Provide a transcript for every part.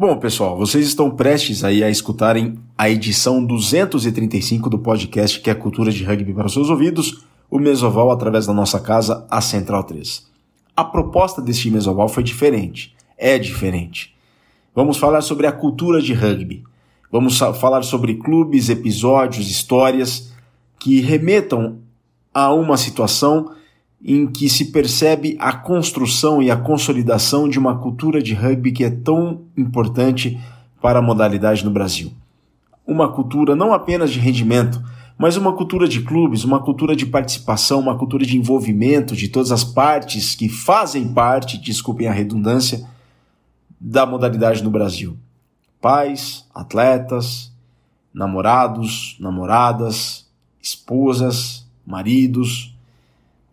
Bom, pessoal, vocês estão prestes aí a escutarem a edição 235 do podcast que é Cultura de Rugby para os seus ouvidos, o Mesoval através da nossa casa, a Central 3. A proposta deste Mesoval foi diferente, é diferente. Vamos falar sobre a cultura de rugby. Vamos falar sobre clubes, episódios, histórias que remetam a uma situação em que se percebe a construção e a consolidação de uma cultura de rugby que é tão importante para a modalidade no Brasil. Uma cultura não apenas de rendimento, mas uma cultura de clubes, uma cultura de participação, uma cultura de envolvimento de todas as partes que fazem parte, desculpem a redundância, da modalidade no Brasil. Pais, atletas, namorados, namoradas, esposas, maridos,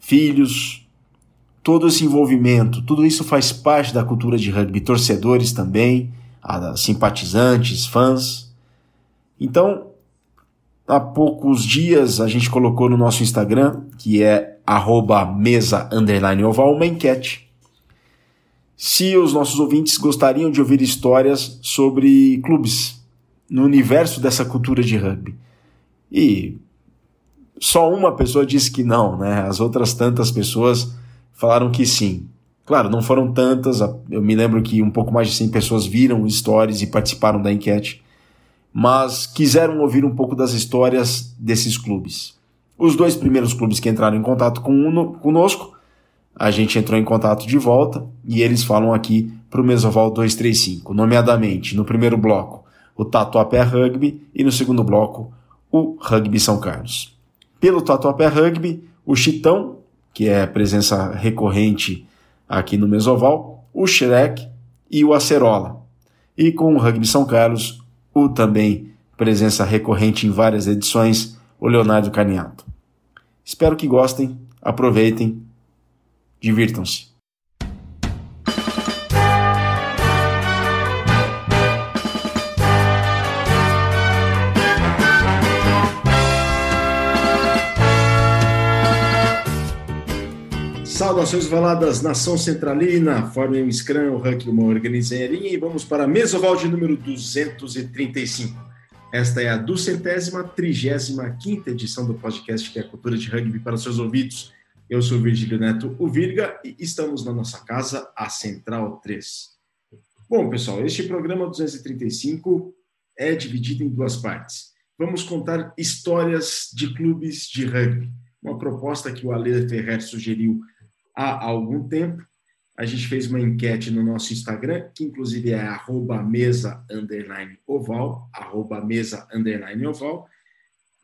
filhos, todo esse envolvimento, tudo isso faz parte da cultura de rugby, torcedores também, simpatizantes, fãs. Então, há poucos dias a gente colocou no nosso Instagram, que é mesa oval, uma enquete. Se os nossos ouvintes gostariam de ouvir histórias sobre clubes no universo dessa cultura de rugby. E só uma pessoa disse que não, né? As outras tantas pessoas falaram que sim. Claro, não foram tantas, eu me lembro que um pouco mais de 100 pessoas viram stories e participaram da enquete, mas quiseram ouvir um pouco das histórias desses clubes. Os dois primeiros clubes que entraram em contato conosco, a gente entrou em contato de volta e eles falam aqui para o Mesoval 235, nomeadamente no primeiro bloco o Tatuapé Rugby e no segundo bloco o Rugby São Carlos. Pelo Tatuapé Rugby, o Chitão, que é presença recorrente aqui no Mesoval, o Shrek e o Acerola. E com o Rugby São Carlos, o também presença recorrente em várias edições, o Leonardo Caniato. Espero que gostem, aproveitem, divirtam-se. Saudações valadas, nação centralina, formem um Scrum, Huck, uma organizarinha e vamos para a Mesoval de número 235. Esta é a duzentésima, trigésima quinta edição do podcast que é a Cultura de Rugby para seus ouvidos. Eu sou o Virgílio Neto, o Virga, e estamos na nossa casa, a Central 3. Bom, pessoal, este programa 235 é dividido em duas partes. Vamos contar histórias de clubes de rugby, uma proposta que o Ale Ferrer sugeriu há algum tempo. A gente fez uma enquete no nosso Instagram, que inclusive é arroba mesa underline oval, arroba mesa underline oval,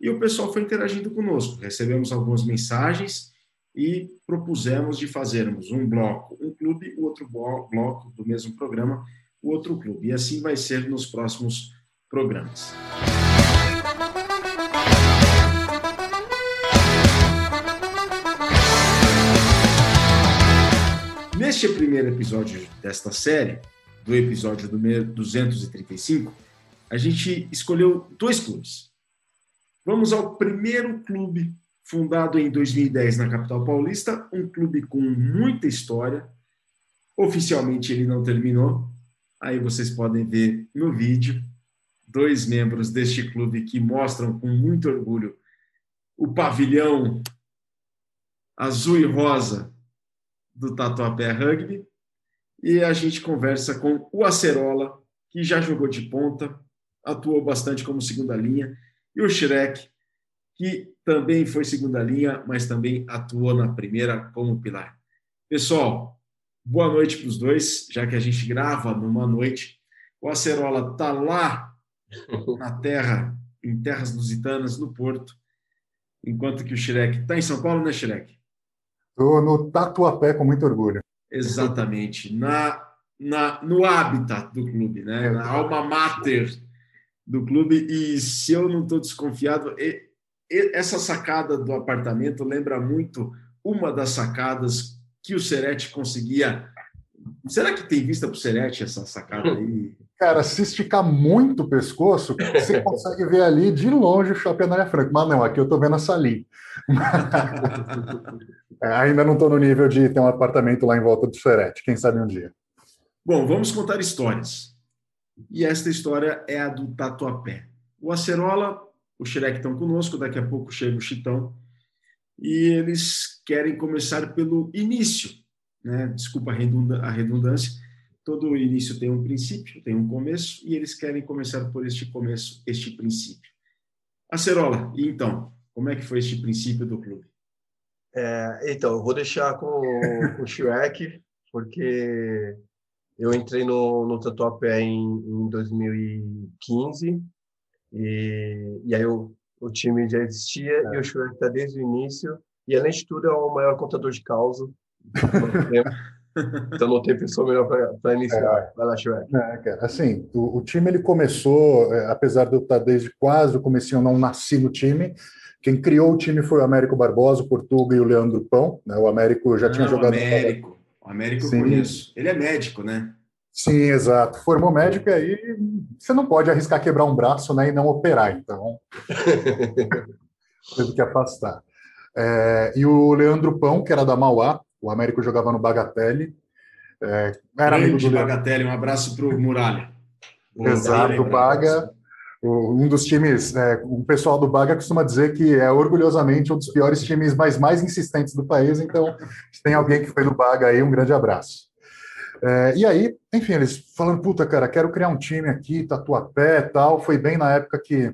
e o pessoal foi interagindo conosco. Recebemos algumas mensagens e propusemos de fazermos um bloco, um clube, o outro bloco do mesmo programa, o outro clube. E assim vai ser nos próximos programas. Neste primeiro episódio desta série, do episódio do 235, a gente escolheu dois clubes. Vamos ao primeiro clube fundado em 2010 na capital paulista, um clube com muita história. Oficialmente ele não terminou. Aí vocês podem ver no vídeo dois membros deste clube que mostram com muito orgulho o pavilhão azul e rosa do Tatuapé Rugby. E a gente conversa com o Acerola, que já jogou de ponta, atuou bastante como segunda linha, e o Shrek, que também foi segunda linha, mas também atuou na primeira como pilar. Pessoal, boa noite para os dois, já que a gente grava numa noite. O Acerola está lá na terra, em terras lusitanas, no Porto, enquanto que o Shrek está em São Paulo, né, Shrek? Estou no Tatuapé com muito orgulho. Exatamente. Na, na, no habitat do clube, né? na alma mater do clube. E se eu não estou desconfiado, e, e, essa sacada do apartamento lembra muito uma das sacadas que o Serete conseguia. Será que tem vista para o Serete essa sacada aí? Cara, se esticar muito o pescoço, você consegue ver ali de longe o Shopping Anália Franca. Mas não, aqui eu estou vendo a salinha. É, ainda não estou no nível de ter um apartamento lá em volta do Serete. Quem sabe um dia. Bom, vamos contar histórias. E esta história é a do Tatuapé. O Acerola, o Shrek estão conosco, daqui a pouco chega o Chitão, e eles querem começar pelo início. Né? Desculpa a redundância, todo início tem um princípio, tem um começo, e eles querem começar por este começo, este princípio. Acerola, e então, como é que foi este princípio do clube? É, então, eu vou deixar com, com o Shrek, porque eu entrei no, no Tatuapé em, em 2015 e, e aí o, o time já existia é. e o Shrek está desde o início e além de tudo é o maior contador de causa então não tem pessoa melhor para iniciar. É, Vai lá, Shrek. É, assim, o, o, time ele começou, é, apesar de eu estar desde quase o começo, eu não nasci no time, quem criou o time foi o Américo Barbosa, o Portuga e o Leandro Pão. Né? O Américo já tinha jogado. O Américo. O Américo Sim. eu conheço. Ele é médico, né? Sim, exato. Formou médico e aí você não pode arriscar quebrar um braço né, e não operar, então teve que afastar. É, e o Leandro Pão, que era da Mauá, o Américo jogava no Bagatelle. É, era amigo do Bagatelle, um abraço para o Muralha. Exato, o Baga um dos times, é, o pessoal do Baga costuma dizer que é orgulhosamente um dos piores times mais, mais insistentes do país, então se tem alguém que foi no Baga aí, um grande abraço. É, e aí, enfim, eles falando, puta, cara, quero criar um time aqui, Tatuapé e tal, foi bem na época que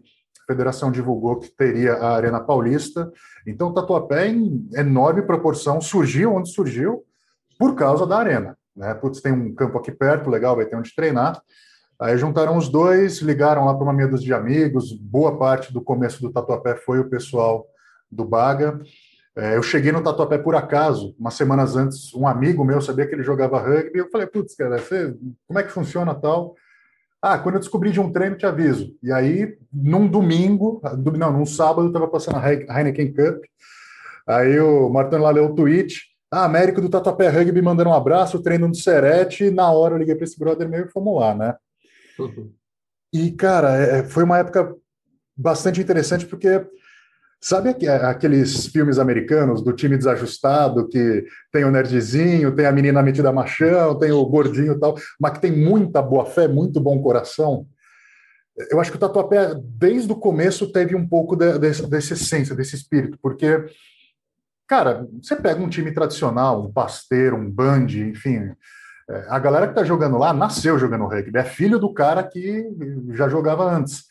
federação divulgou que teria a Arena Paulista, então Tatuapé em enorme proporção surgiu onde surgiu por causa da arena, né, putz, tem um campo aqui perto, legal, vai ter onde treinar, Aí juntaram os dois, ligaram lá para uma meia de amigos. Boa parte do começo do Tatuapé foi o pessoal do Baga. É, eu cheguei no Tatuapé por acaso, umas semanas antes, um amigo meu sabia que ele jogava rugby. Eu falei, putz, cara, você, como é que funciona tal? Ah, quando eu descobri de um treino, te aviso. E aí, num domingo, não, num sábado, estava passando a Heineken Cup. Aí o Martin lá leu o tweet. Ah, Américo do Tatuapé Rugby mandando um abraço, treino no Serete. E na hora eu liguei para esse brother meu e fomos lá, né? Uhum. E, cara, é, é, foi uma época bastante interessante porque sabe aqueles filmes americanos do time desajustado que tem o nerdzinho, tem a menina metida machão, tem o gordinho e tal, mas que tem muita boa fé, muito bom coração. Eu acho que o Tatuapé, desde o começo, teve um pouco de, de, dessa essência, desse espírito, porque, cara, você pega um time tradicional, um pasteiro, um band, enfim, é, a galera que está jogando lá nasceu jogando rugby, é filho do cara que já jogava antes.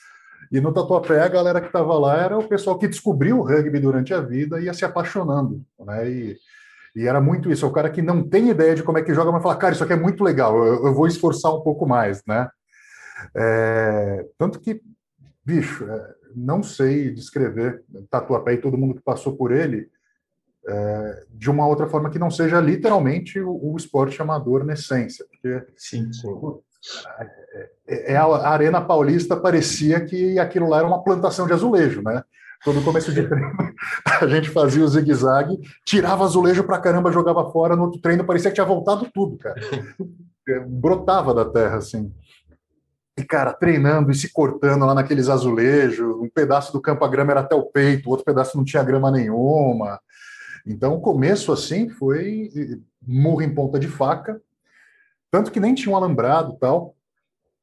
E no Tatuapé, a galera que estava lá era o pessoal que descobriu o rugby durante a vida e ia se apaixonando. Né? E, e, era muito isso, é o cara que não tem ideia de como é que joga, mas fala, cara, isso aqui é muito legal, eu, eu vou esforçar um pouco mais. Né? É, tanto que, bicho, é, não sei descrever Tatuapé e todo mundo que passou por ele, é, de uma outra forma que não seja literalmente o, o esporte amador na essência. Porque, sim, sim. É, é, é, a Arena Paulista parecia que aquilo lá era uma plantação de azulejo, né? Todo começo de treino, a gente fazia o zigue-zague, tirava azulejo pra caramba, jogava fora, no outro treino parecia que tinha voltado tudo, cara. Brotava da terra, assim. E, cara, treinando e se cortando lá naqueles azulejos, um pedaço do campo a grama era até o peito, outro pedaço não tinha grama nenhuma. Então, o começo, assim, foi murro em ponta de faca, tanto que nem tinha um alambrado tal.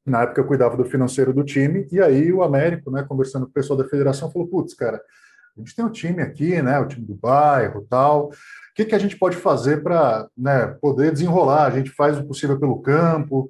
Na época eu cuidava do financeiro do time, e aí o Américo, né, conversando com o pessoal da federação, falou: putz, cara, a gente tem um time aqui, né, o time do bairro tal. O que, que a gente pode fazer para né, poder desenrolar? A gente faz o possível pelo campo.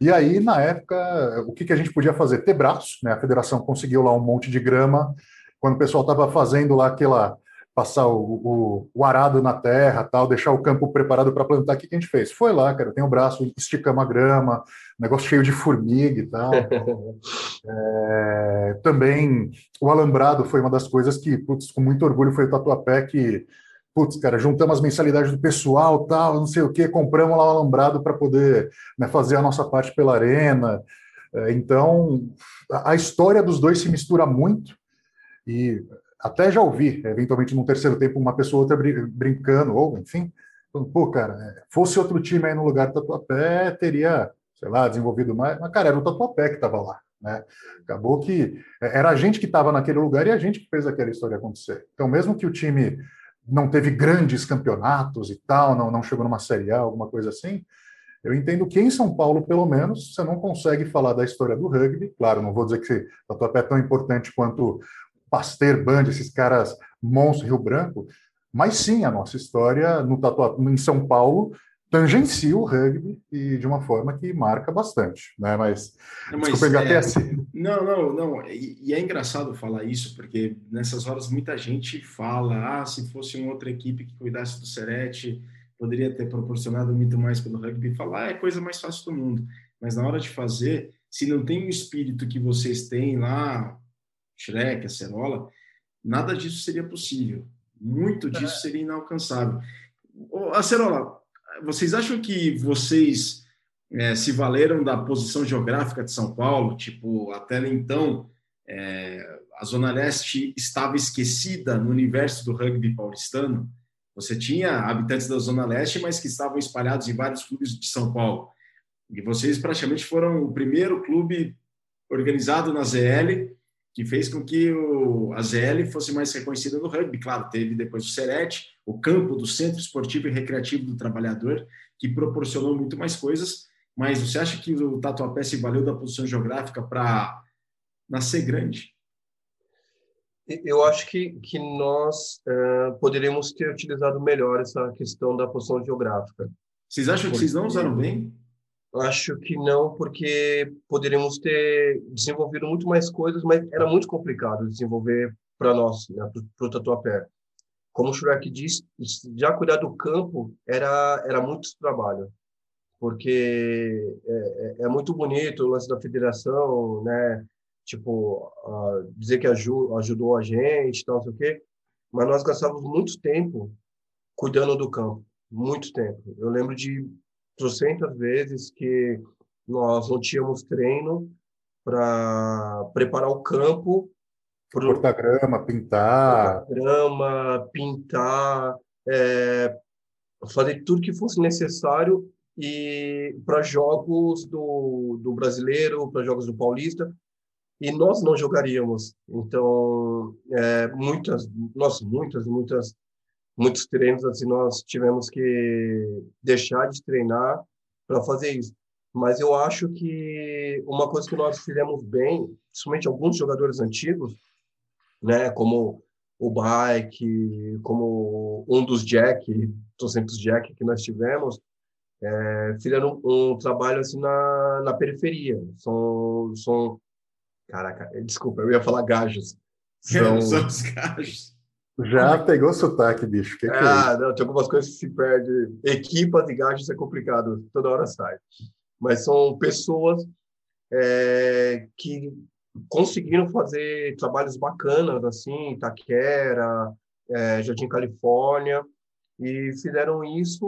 E aí, na época, o que, que a gente podia fazer? Ter braços, né? A federação conseguiu lá um monte de grama. Quando o pessoal estava fazendo lá aquela passar o, o, o, arado na terra, tal, deixar o campo preparado para plantar. O que a gente fez? Foi lá, cara, tem o braço, esticamos a grama, negócio cheio de formiga e tal. é, também o alambrado foi uma das coisas que, putz, com muito orgulho, foi o Tatuapé que, putz, cara, juntamos as mensalidades do pessoal, tal, não sei o que, compramos lá o alambrado para poder né, fazer a nossa parte pela arena. É, então, a, a história dos dois se mistura muito e até já ouvi, eventualmente no terceiro tempo, uma pessoa ou outra brincando, ou enfim, falando, pô, cara, é, fosse outro time aí no lugar do Tatuapé, teria, sei lá, desenvolvido mais, mas, cara, era o Tatuapé que estava lá, né? Acabou que é, era a gente que estava naquele lugar e a gente que fez aquela história acontecer. Então, mesmo que o time não teve grandes campeonatos e tal, não, não chegou numa Série A, alguma coisa assim, Eu entendo que em São Paulo, pelo menos, você não consegue falar da história do rugby. Claro, não vou dizer que a tua pé é tão importante quanto Pasteur, Band, esses caras monstros Rio Branco, mas sim, a nossa história no tatuap em São Paulo tangencia o rugby e de uma forma que marca bastante, né? Mas, não, mas desculpa, é, assim. Não, não, não. E, e, é engraçado falar isso, porque nessas horas muita gente fala, ah, se fosse uma outra equipe que cuidasse do Serete, poderia ter proporcionado muito mais pelo rugby. Falar ah, é a coisa mais fácil do mundo. Mas na hora de fazer, se não tem o espírito que vocês têm lá, Shrek, Acerola, nada disso seria possível. Muito disso é. seria inalcançável. Acerola, vocês acham que vocês é, se valeram da posição geográfica de São Paulo? Tipo, até então, é, a Zona Leste estava esquecida no universo do rugby paulistano? Você tinha habitantes da Zona Leste, mas que estavam espalhados em vários clubes de São Paulo. E vocês praticamente foram o primeiro clube organizado na ZL que fez com que o, a ZL fosse mais reconhecida no rugby. Claro, teve depois o Serete, o campo do Centro Esportivo e Recreativo do Trabalhador, que proporcionou muito mais coisas. Mas você acha que o Tatuapé se valeu da posição geográfica para nascer grande? Eu acho que, que nós uh, poderíamos ter utilizado melhor essa questão da posição geográfica. Vocês acham Porque... que vocês não usaram bem? Acho que não, porque poderíamos ter desenvolvido muito mais coisas, mas era muito complicado desenvolver para nós, né, para o Tatuapé. Como o Shrek disse, já cuidar do campo era, era muito trabalho, porque é, é, é muito bonito o lance da federação, né? Tipo, uh, dizer que aju ajudou a gente, tal, sei o quê, mas nós gastávamos muito tempo cuidando do campo, muito tempo. Eu lembro de trocentas vezes que nós não tínhamos treino para preparar o campo para cortar grama, pintar, cortar grama, pintar, é, fazer tudo que fosse necessário e para jogos do, do brasileiro, para jogos do paulista e nós não jogaríamos. Então, é, muitas, nossa, muitas, muitas muitos treinos assim nós tivemos que deixar de treinar para fazer isso. Mas eu acho que uma coisa que nós fizemos bem, principalmente alguns jogadores antigos, né, como o Bike, como um dos Jack, 200 Jack que nós tivemos, é, fizeram um, um, trabalho assim na, na periferia. São, são, caraca, desculpa, eu ia falar gajos. São, são os gajos. Já pegou sotaque, bicho. Que que é ah, é não, tem algumas coisas que se perde. Equipas e gajos é complicado, toda hora sai. Mas são pessoas é, que conseguiram fazer trabalhos bacanas, assim, Itaquera, é, Jardim Califórnia, e fizeram isso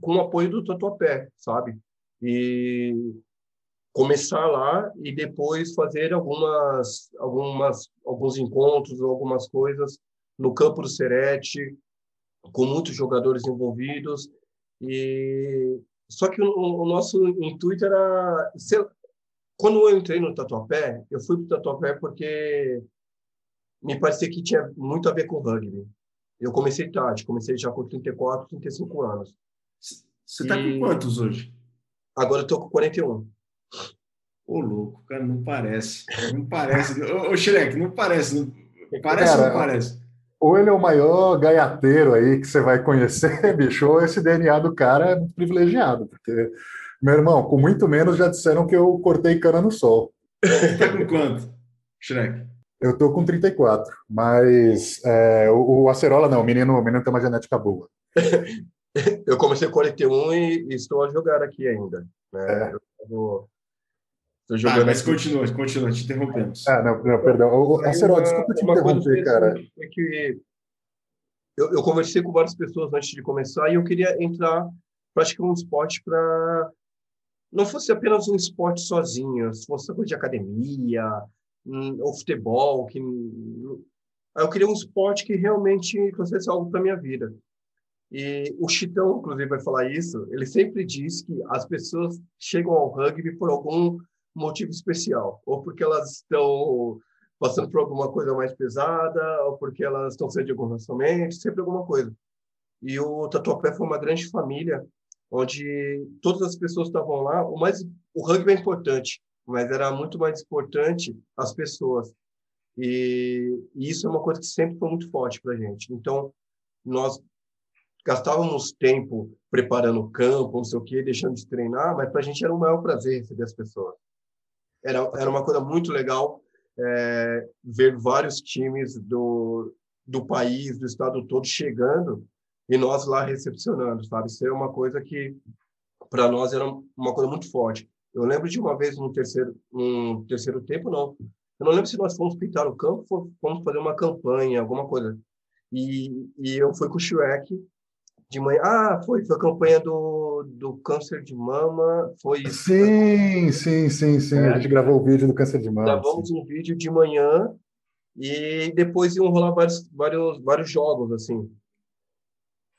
com o apoio do Tatuapé, sabe? E começar lá e depois fazer algumas, algumas, alguns encontros, algumas coisas no campo do Serete, com muitos jogadores envolvidos. E só que o, o nosso intuito era ser... quando eu entrei no Tatuapé, eu fui para o Tatuapé porque me parecia que tinha muito a ver com rugby. Eu comecei tarde, comecei já com 34, 35 anos. Você está com quantos hoje? Agora eu estou com 41. Ô, louco, cara, não parece. Não parece. ô, ô Shrek, não parece. Não... Parece cara, ou não parece? Ou ele é o maior gaiateiro aí que você vai conhecer, bicho, ou esse DNA do cara é muito privilegiado, porque, meu irmão, com muito menos já disseram que eu cortei cana no sol. Tá com quanto, Shrek? Eu tô com 34, mas é, o, o Acerola não, o menino, o menino tem uma genética boa. eu comecei com 41 e, e estou a jogar aqui ainda. Né? É. Eu, Tô jogando ah, mas continua, continua, te interrompemos. Ah, não, não perdão. O, Acerol, desculpa te interromper, cara. É que eu, eu, conversei com várias pessoas antes de começar e eu queria entrar, praticar um esporte para não fosse apenas um esporte sozinho, se fosse coisa de academia, um, ou futebol, que eu queria um esporte que realmente fosse algo para minha vida. E o Chitão, inclusive, vai falar isso. Ele sempre diz que as pessoas chegam ao rugby por algum motivo especial, ou porque elas estão passando por alguma coisa mais pesada, ou porque elas estão saindo de algum relacionamento, sempre alguma coisa. E o Tatuapé foi uma grande família onde todas as pessoas estavam lá. O mais, o rugby é importante, mas era muito mais importante as pessoas. E, e isso é uma coisa que sempre foi muito forte para a gente. Então, nós gastávamos tempo preparando o campo, não sei o quê, deixando de treinar, mas para a gente era o maior prazer receber as pessoas. Era, era uma coisa muito legal é, ver vários times do, do país, do estado todo chegando e nós lá recepcionando, sabe? Isso é uma coisa que para nós era uma coisa muito forte. Eu lembro de uma vez no terceiro, no terceiro tempo, não. Eu não lembro se nós fomos pintar o campo, fomos fazer uma campanha, alguma coisa. E, e eu fui com o Shrek de manhã. Ah, foi, foi a campanha do, do câncer de mama. Foi Sim, sim, sim, sim. É. A gente gravou o vídeo do câncer de mama. Gravamos sim. um vídeo de manhã e depois iam rolar vários, vários, vários jogos, assim.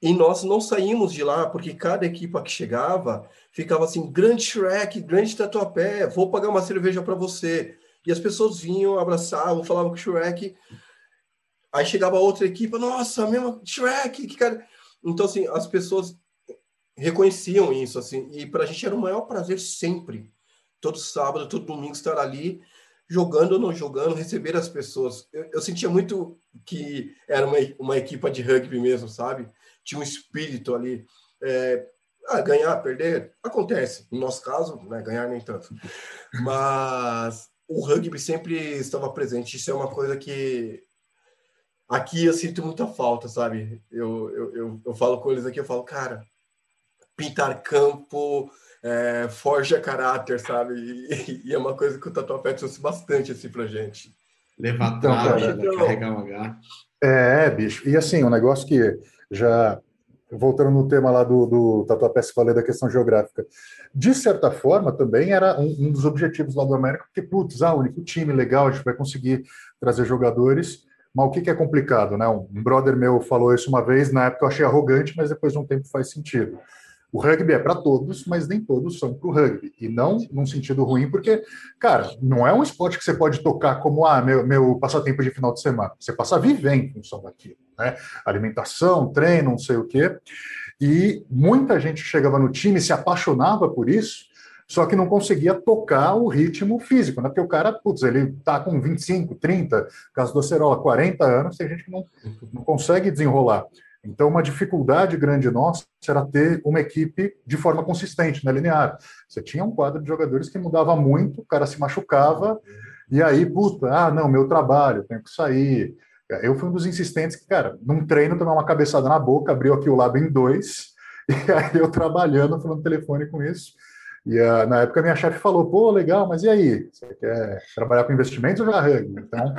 E nós não saímos de lá, porque cada equipa que chegava ficava assim, grande Shrek, grande Tatuapé, vou pagar uma cerveja para você. E as pessoas vinham, abraçavam, falavam com o Shrek. Aí chegava outra equipa, nossa, mesmo Shrek, que cara... Então, assim, as pessoas reconheciam isso, assim, e para a gente era o maior prazer sempre, todo sábado, todo domingo, estar ali, jogando ou não jogando, receber as pessoas. Eu, eu sentia muito que era uma, uma equipa de rugby mesmo, sabe? tinha um espírito ali. É, ah, ganhar, perder, acontece. No nosso caso, né, ganhar nem tanto. Mas o rugby sempre estava presente. Isso é uma coisa que aqui eu sinto muita falta, sabe? Eu, eu, eu, eu falo com eles aqui, eu falo, cara, pintar campo, é, forja caráter, sabe? E, e, é uma coisa que o Tatuapé trouxe bastante assim pra gente. Levar então, trave, né? então, carregar um H. É, bicho. E assim, um negócio que já voltando no tema lá do, do Tatuapé se falei da questão geográfica, de certa forma também era um, um, dos objetivos lá do América, porque, putz, ah, o único time legal, a gente vai conseguir trazer jogadores, mas o que, que é complicado, né? Um brother meu falou isso uma vez, na época eu achei arrogante, mas depois de um tempo faz sentido. O rugby é para todos, mas nem todos são para o rugby. E não num sentido ruim, porque, cara, não é um esporte que você pode tocar como ah, meu, meu passatempo de final de semana. Você passa a viver em função daquilo. Né? Alimentação, treino, não sei o quê. E muita gente chegava no time, se apaixonava por isso, só que não conseguia tocar o ritmo físico, né? Porque o cara, putz, ele tá com 25, 30, caso do Acerola, 40 anos, tem gente que não, não consegue desenrolar. Então, uma dificuldade grande nossa era ter uma equipe de forma consistente, né, linear. Você tinha um quadro de jogadores que mudava muito, o cara se machucava, e aí, puta, ah, não, meu trabalho, tenho que sair. Eu fui um dos insistentes que, cara, num treino, tomar uma cabeçada na boca, abriu aqui o lado em dois, e aí eu trabalhando, falando telefone com isso. E uh, na época minha chefe falou, pô, legal, mas e aí? Você quer trabalhar com investimentos ou já rugby? Então,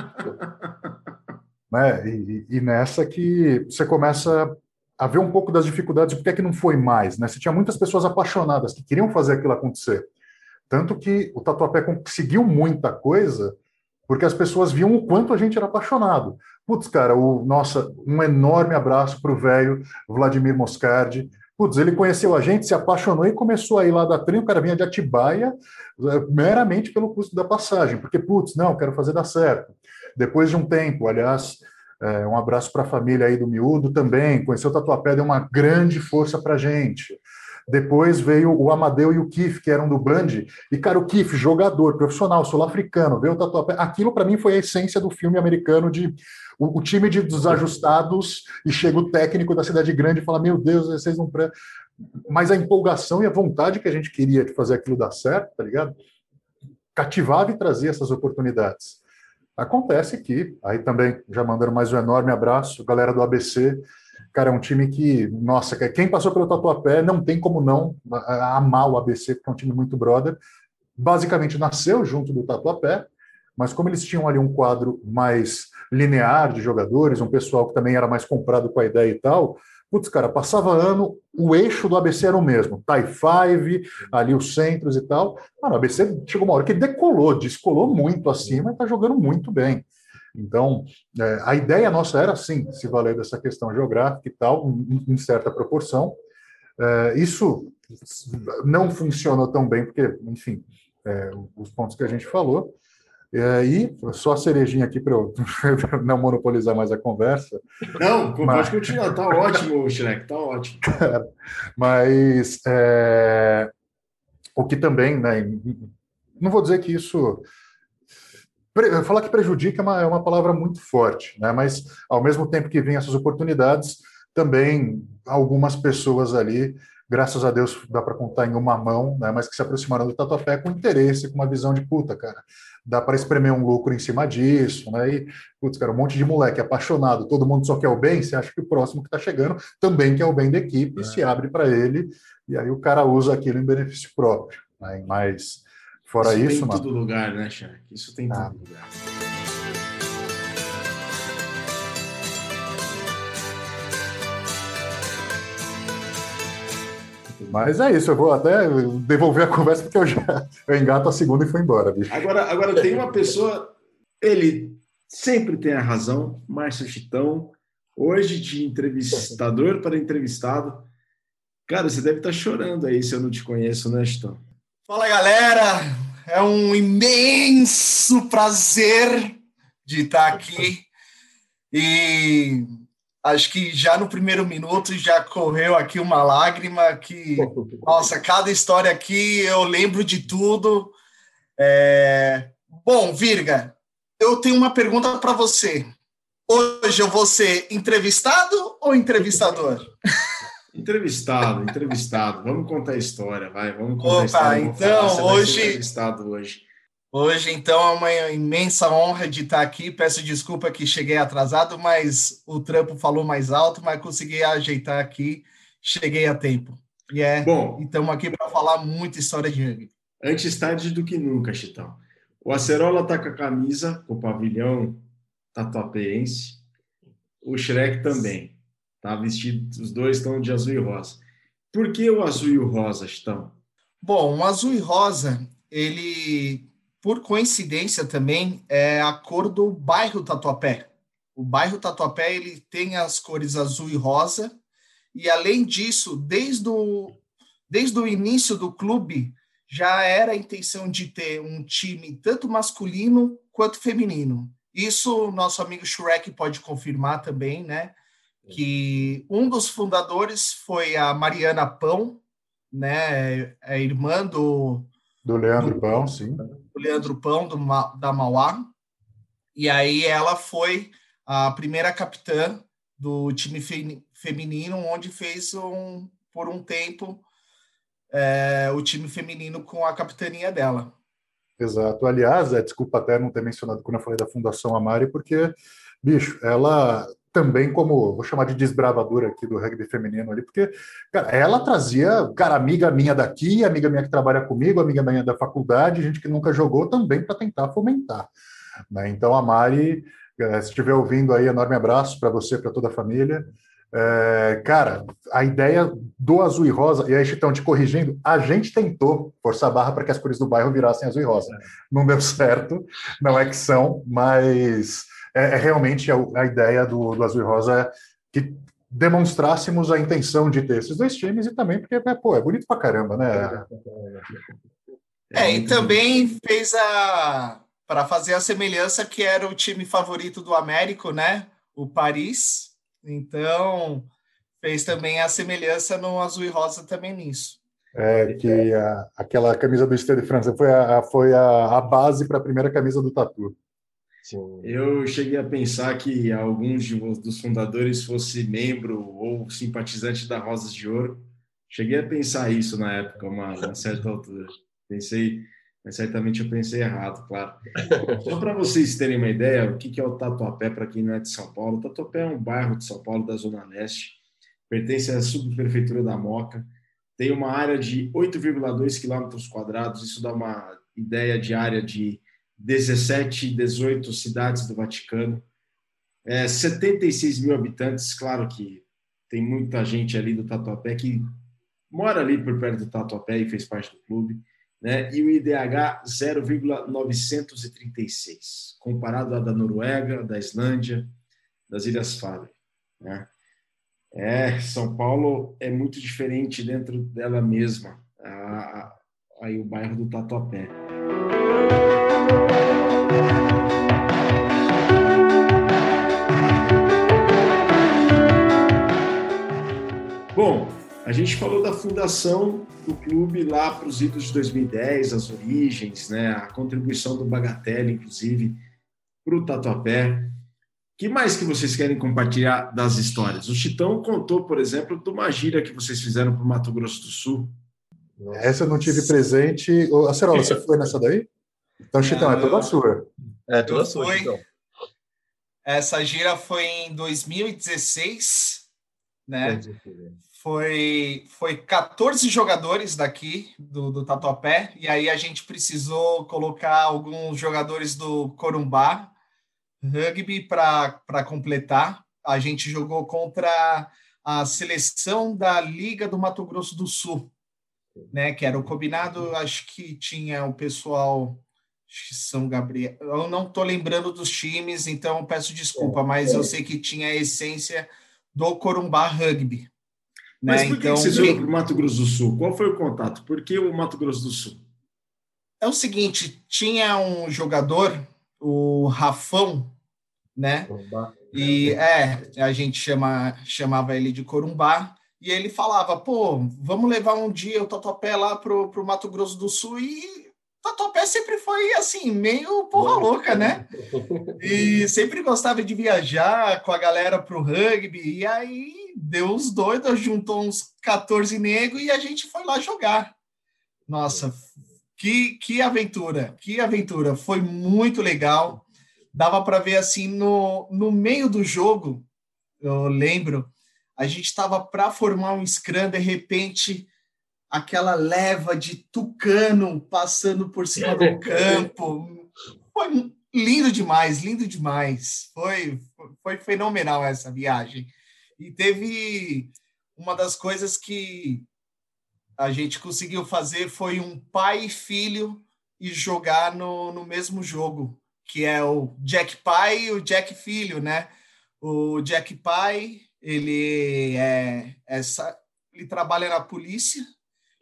né? E, e, nessa que você começa a ver um pouco das dificuldades, por que, é que não foi mais, né? Você tinha muitas pessoas apaixonadas que queriam fazer aquilo acontecer. Tanto que o Tatuapé conseguiu muita coisa porque as pessoas viam o quanto a gente era apaixonado. Putz, cara, o, nossa, um enorme abraço para o velho Vladimir Moscardi. Putz, ele conheceu a gente, se apaixonou e começou a ir lá da trem, o cara vinha de Atibaia, eh, meramente pelo custo da passagem, porque, putz, não, quero fazer dar certo. Depois de um tempo, aliás, é, um abraço para a família aí do Miúdo também, conheceu o Tatuapé, deu uma grande força para a gente. Depois veio o Amadeu e o Kif, que eram do Band. E, cara, o Kif, jogador, profissional, sul-africano, veio o Tatuapé. Aquilo, para mim, foi a essência do filme americano de o, o, time de desajustados e chega o técnico da cidade grande e fala: Meu Deus, vocês não. Pre... Mas a empolgação e a vontade que a gente queria de fazer aquilo dar certo, tá ligado? Cativava e trazia essas oportunidades. Acontece que, aí também, já mandando mais um enorme abraço, galera do ABC, cara, é um time que, nossa, quem passou pelo Tatuapé não tem como não amar o ABC, porque é um time muito brother. Basicamente nasceu junto do Tatuapé, mas como eles tinham ali um quadro mais linear de jogadores, um pessoal que também era mais comprado com a ideia e tal, Putz, cara, passava ano, o eixo do ABC era o mesmo. Tai 5, ali os centros e tal. Mano, o ABC chegou uma hora que decolou, descolou muito acima e está jogando muito bem. Então, é, a ideia nossa era, sim, se valer dessa questão geográfica e tal, em, em certa proporção. É, isso não funcionou tão bem, porque, enfim, é, os pontos que a gente falou. E aí, só a cerejinha aqui para eu não monopolizar mais a conversa. Não, mas... pode continuar, tá ótimo, Shrek, tá ótimo. mas é, o que também, né, não vou dizer que isso falar que prejudica é uma, é uma palavra muito forte, né? mas ao mesmo tempo que vem essas oportunidades, também algumas pessoas ali, graças a Deus dá para contar em uma mão, né? mas que se aproximaram do Tatuapé com interesse, com uma visão de puta, cara, dá para espremer um lucro em cima disso, né? E, putz, cara, um monte de moleque apaixonado, todo mundo só quer o bem, você acha que o próximo que está chegando também quer o bem da equipe, é. se abre para ele, e aí o cara usa aquilo em benefício próprio. Né? Mas Fora isso, isso tem em todo lugar, né, Charles? Isso tem em ah. todo lugar. Mas é isso, eu vou até devolver a conversa porque eu já eu engato a segunda e fui embora, bicho. Agora, agora tem uma pessoa, ele sempre tem a razão, Márcio Chitão, hoje de entrevistador para entrevistado. Cara, você deve estar chorando aí se eu não te conheço, né, Chitão? Fala galera, é um imenso prazer de estar aqui e acho que já no primeiro minuto já correu aqui uma lágrima que nossa cada história aqui eu lembro de tudo. É... Bom, Virga, eu tenho uma pergunta para você. Hoje eu vou ser entrevistado ou entrevistador? Entrevistado, entrevistado. Vamos contar a história, vai. Vamos contar Opa, a história. então, hoje. Entrevistado hoje. Hoje, então, é uma imensa honra de estar aqui. Peço desculpa que cheguei atrasado, mas o trampo falou mais alto, mas consegui ajeitar aqui. Cheguei a tempo. E é. Bom, estamos aqui para falar muita história de rugby. Antes tarde do que nunca, Chitão. O Acerola está com a camisa, com o pavilhão tatuapeense. O Shrek também. Tá vestido, os dois estão de azul e rosa. Por que o azul e o rosa estão? Bom, o azul e rosa, ele, por coincidência também, é a cor do bairro Tatuapé. O bairro Tatuapé ele tem as cores azul e rosa, e além disso, desde o, desde o início do clube, já era a intenção de ter um time tanto masculino quanto feminino. Isso nosso amigo Shrek pode confirmar também, né? que um dos fundadores foi a Mariana Pão, né, a é irmã do do Leandro do, Pão, sim, Leandro Pão do, da Mauá, e aí ela foi a primeira capitã do time fe, feminino, onde fez um, por um tempo é, o time feminino com a capitania dela. Exato. Aliás, é, desculpa até não ter mencionado quando eu falei da Fundação Amari, porque, bicho, ela também como, vou chamar de desbravadora aqui do rugby feminino ali, porque cara, ela trazia, cara, amiga minha daqui, amiga minha que trabalha comigo, amiga minha da faculdade, gente que nunca jogou também para tentar fomentar. Né? Então, a Mari, eh, se estiver ouvindo aí, enorme abraço para você, para toda a família. É, cara, a ideia do azul e rosa, e aí, Chitão, te corrigindo, a gente tentou forçar a barra para que as cores do bairro virassem azul e rosa. Não deu certo, não é que são, mas é, é realmente a, a, ideia do, do Azul e Rosa que demonstrássemos a intenção de ter esses dois times e também porque, é, pô, é bonito pra caramba, né? É, e também fez a para fazer a semelhança que era o time favorito do Américo, né? O Paris. Então, fez também a semelhança no azul e rosa também nisso. É, que a, aquela camisa do Stade de França foi a, foi a, a base para a primeira camisa do Tatu. Sim. Eu cheguei a pensar que alguns dos fundadores fosse membro ou simpatizante da Rosas de Ouro. Cheguei a pensar isso na época, uma, uma certa altura. Pensei, mas certamente eu pensei errado, claro. Só para vocês terem uma ideia, o que é o Tatuapé para quem não é de São Paulo? O Tatuapé é um bairro de São Paulo da Zona Leste, pertence à subprefeitura da Moca, tem uma área de 8,2 quilômetros quadrados, isso dá uma ideia de área de 17, 18 cidades do Vaticano, é, 76 mil habitantes. Claro que tem muita gente ali do Tatuapé que mora ali por perto do Tatuapé e fez parte do clube. Né? E o IDH 0,936, comparado à da Noruega, da Islândia, das Ilhas Faroe. Né? É, São Paulo é muito diferente dentro dela mesma, aí o bairro do Tatuapé. Bom, a gente falou da fundação do clube lá para os idos de 2010, as origens, né, a contribuição do Bagatelle, inclusive, para o Tatuapé. que mais que vocês querem compartilhar das histórias? O Chitão contou, por exemplo, de uma gira que vocês fizeram para o Mato Grosso do Sul. Essa eu não tive presente. A Acerola, você foi nessa daí? Então, Chitão, é toda sua. É toda sua, Chitão. Essa gira foi em 2016, né? Foi, foi 14 jogadores daqui do, do Tatuapé, e aí a gente precisou colocar alguns jogadores do Corumbá Rugby para completar. A gente jogou contra a seleção da Liga do Mato Grosso do Sul, né? Que era o combinado, acho que tinha o pessoal são Gabriel. Eu não estou lembrando dos times, então peço desculpa, é, mas é. eu sei que tinha a essência do Corumbá Rugby. Mas né? por que então, você foi para o Mato Grosso do Sul? Qual foi o contato? Por que o Mato Grosso do Sul? É o seguinte, tinha um jogador, o Rafão, né? Corumbá. E é, a gente chama, chamava ele de Corumbá, e ele falava, pô, vamos levar um dia o Totopé lá pro, pro Mato Grosso do Sul e Tatuapé sempre foi assim, meio porra louca, né? E sempre gostava de viajar com a galera pro rugby. E aí deu os doidos, juntou uns 14 negros e a gente foi lá jogar. Nossa, que, que aventura, que aventura. Foi muito legal. Dava para ver assim no, no meio do jogo, eu lembro, a gente estava para formar um scrum, de repente aquela leva de tucano passando por cima do campo. Foi lindo demais, lindo demais. Foi, foi fenomenal essa viagem. E teve uma das coisas que a gente conseguiu fazer foi um pai e filho e jogar no, no mesmo jogo, que é o Jack pai e o Jack filho, né? O Jack pai, ele é essa ele trabalha na polícia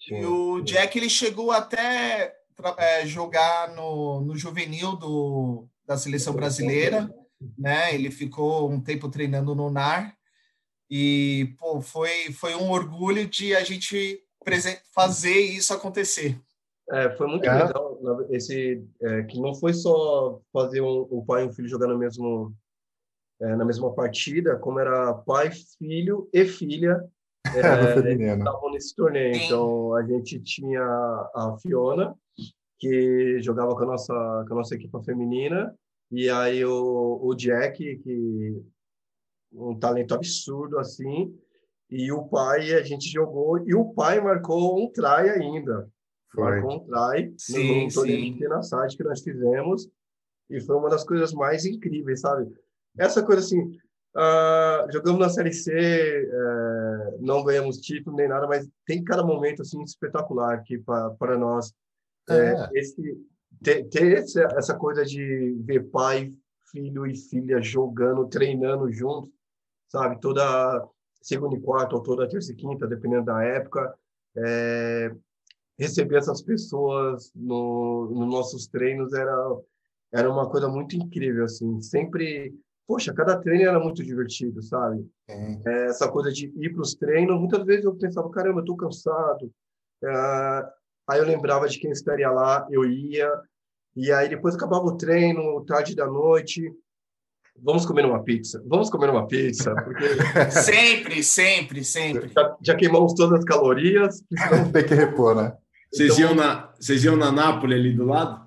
e o Jack ele chegou até é, jogar no, no juvenil do, da seleção brasileira, né? Ele ficou um tempo treinando no NAR e pô, foi, foi um orgulho de a gente fazer isso acontecer. É, foi muito é. legal esse é, que não foi só fazer um, um, pai e um filho jogar no mesmo é, na mesma partida, como era pai, filho e filha é, estavam nesse torneio. Então, a gente tinha a Fiona, que jogava com a nossa, com a nossa equipe feminina, e aí o, o Jack, que um talento absurdo assim, e o pai a gente jogou, e o pai marcou um try ainda. Foi. Marcou um try sim, no torneio de Tenassade que nós fizemos, e foi uma das coisas mais incríveis, sabe? Essa coisa assim, Uh, jogamos na Série C, uh, não ganhamos título nem nada, mas tem cada momento assim espetacular aqui para nós. É. É, esse, ter, ter essa, essa coisa de ver pai, filho e filha jogando, treinando juntos, sabe? Toda segunda e quarta ou toda terça e quinta, dependendo da época. É, receber essas pessoas no, nos nossos treinos era era uma coisa muito incrível assim sempre poxa, cada treino era muito divertido, sabe? É. Essa coisa de ir para os treinos, muitas vezes eu pensava, caramba, eu estou cansado. É, aí eu lembrava de quem estaria lá, eu ia, e aí depois acabava o treino, tarde da noite, vamos comer uma pizza, vamos comer uma pizza, porque... sempre, sempre, sempre. Já, já, queimamos todas as calorias. Tem que repor, né? Vocês, então, iam na, vocês iam na Nápoles ali do lado?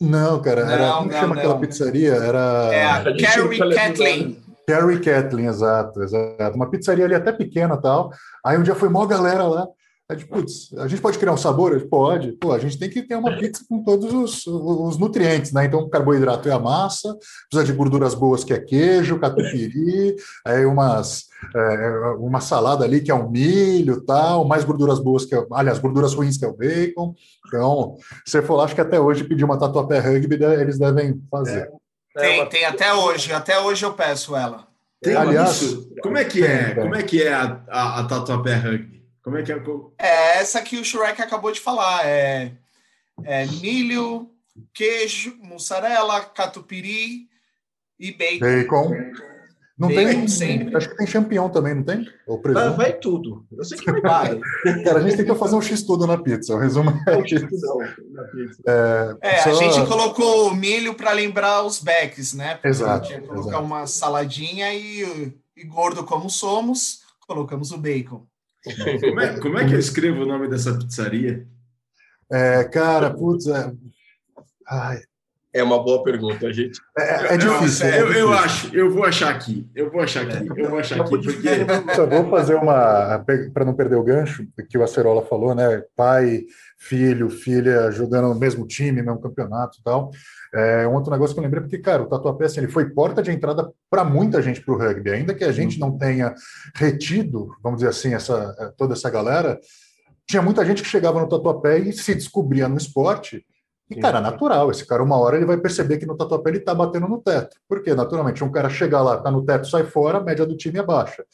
Não, cara, era, não, como não, chama não. aquela pizzaria? Era. É a Carrie Kathleen. Carrie Kathleen, exato, exato. Uma pizzaria ali até pequena tal. Aí um dia foi mó galera lá. Aí, putz, a gente pode criar um sabor? Pode. Pô, a gente tem que ter uma pizza com todos os, os nutrientes, né? Então, carboidrato é a massa, precisa de gorduras boas, que é queijo, catupiry, aí umas, é, uma salada ali, que é um milho tal, mais gorduras boas, que é, aliás, gorduras ruins, que é o bacon. Então, se você for lá, acho que até hoje pedir uma tatuapé rugby, eles devem fazer. É. Tem, tem até hoje. Até hoje eu peço ela. Tem, aliás, como é que é? Como é que é a, a, a tatuapé rugby? Como é que é? É essa que o Shrek acabou de falar. É, é milho, queijo, mussarela, catupiry e bacon. Bacon. Não tem, sempre. Acho que tem champion também, não tem? Ou vai, vai tudo. Eu sei que vai. Cara, a gente tem que fazer um X-tudo na pizza. O resumo é, um X-tudo na pizza. É, é só... a gente colocou milho para lembrar os backs, né? Porque exato. colocar exato. uma saladinha e, e gordo como somos, colocamos o bacon. Como é, como é que eu escrevo o nome dessa pizzaria? É, cara, putz, é... Ai, é uma boa pergunta, gente. É, é difícil. É eu, eu, acho, eu vou achar aqui. Eu vou achar aqui. Eu vou achar aqui. Porque... Só vou fazer uma. Para não perder o gancho, que o Acerola falou, né? Pai, filho, filha jogando no mesmo time, mesmo campeonato e tal. É um outro negócio que eu lembrei, porque, cara, o Tatuapé assim, ele foi porta de entrada para muita gente para o rugby. Ainda que a gente não tenha retido, vamos dizer assim, essa, toda essa galera, tinha muita gente que chegava no Tatuapé e se descobria no esporte e, cara, natural. Esse cara, uma hora, ele vai perceber que no tatuapé ele tá batendo no teto. Porque, naturalmente, um cara chega lá, tá no teto, sai fora, a média do time é baixa.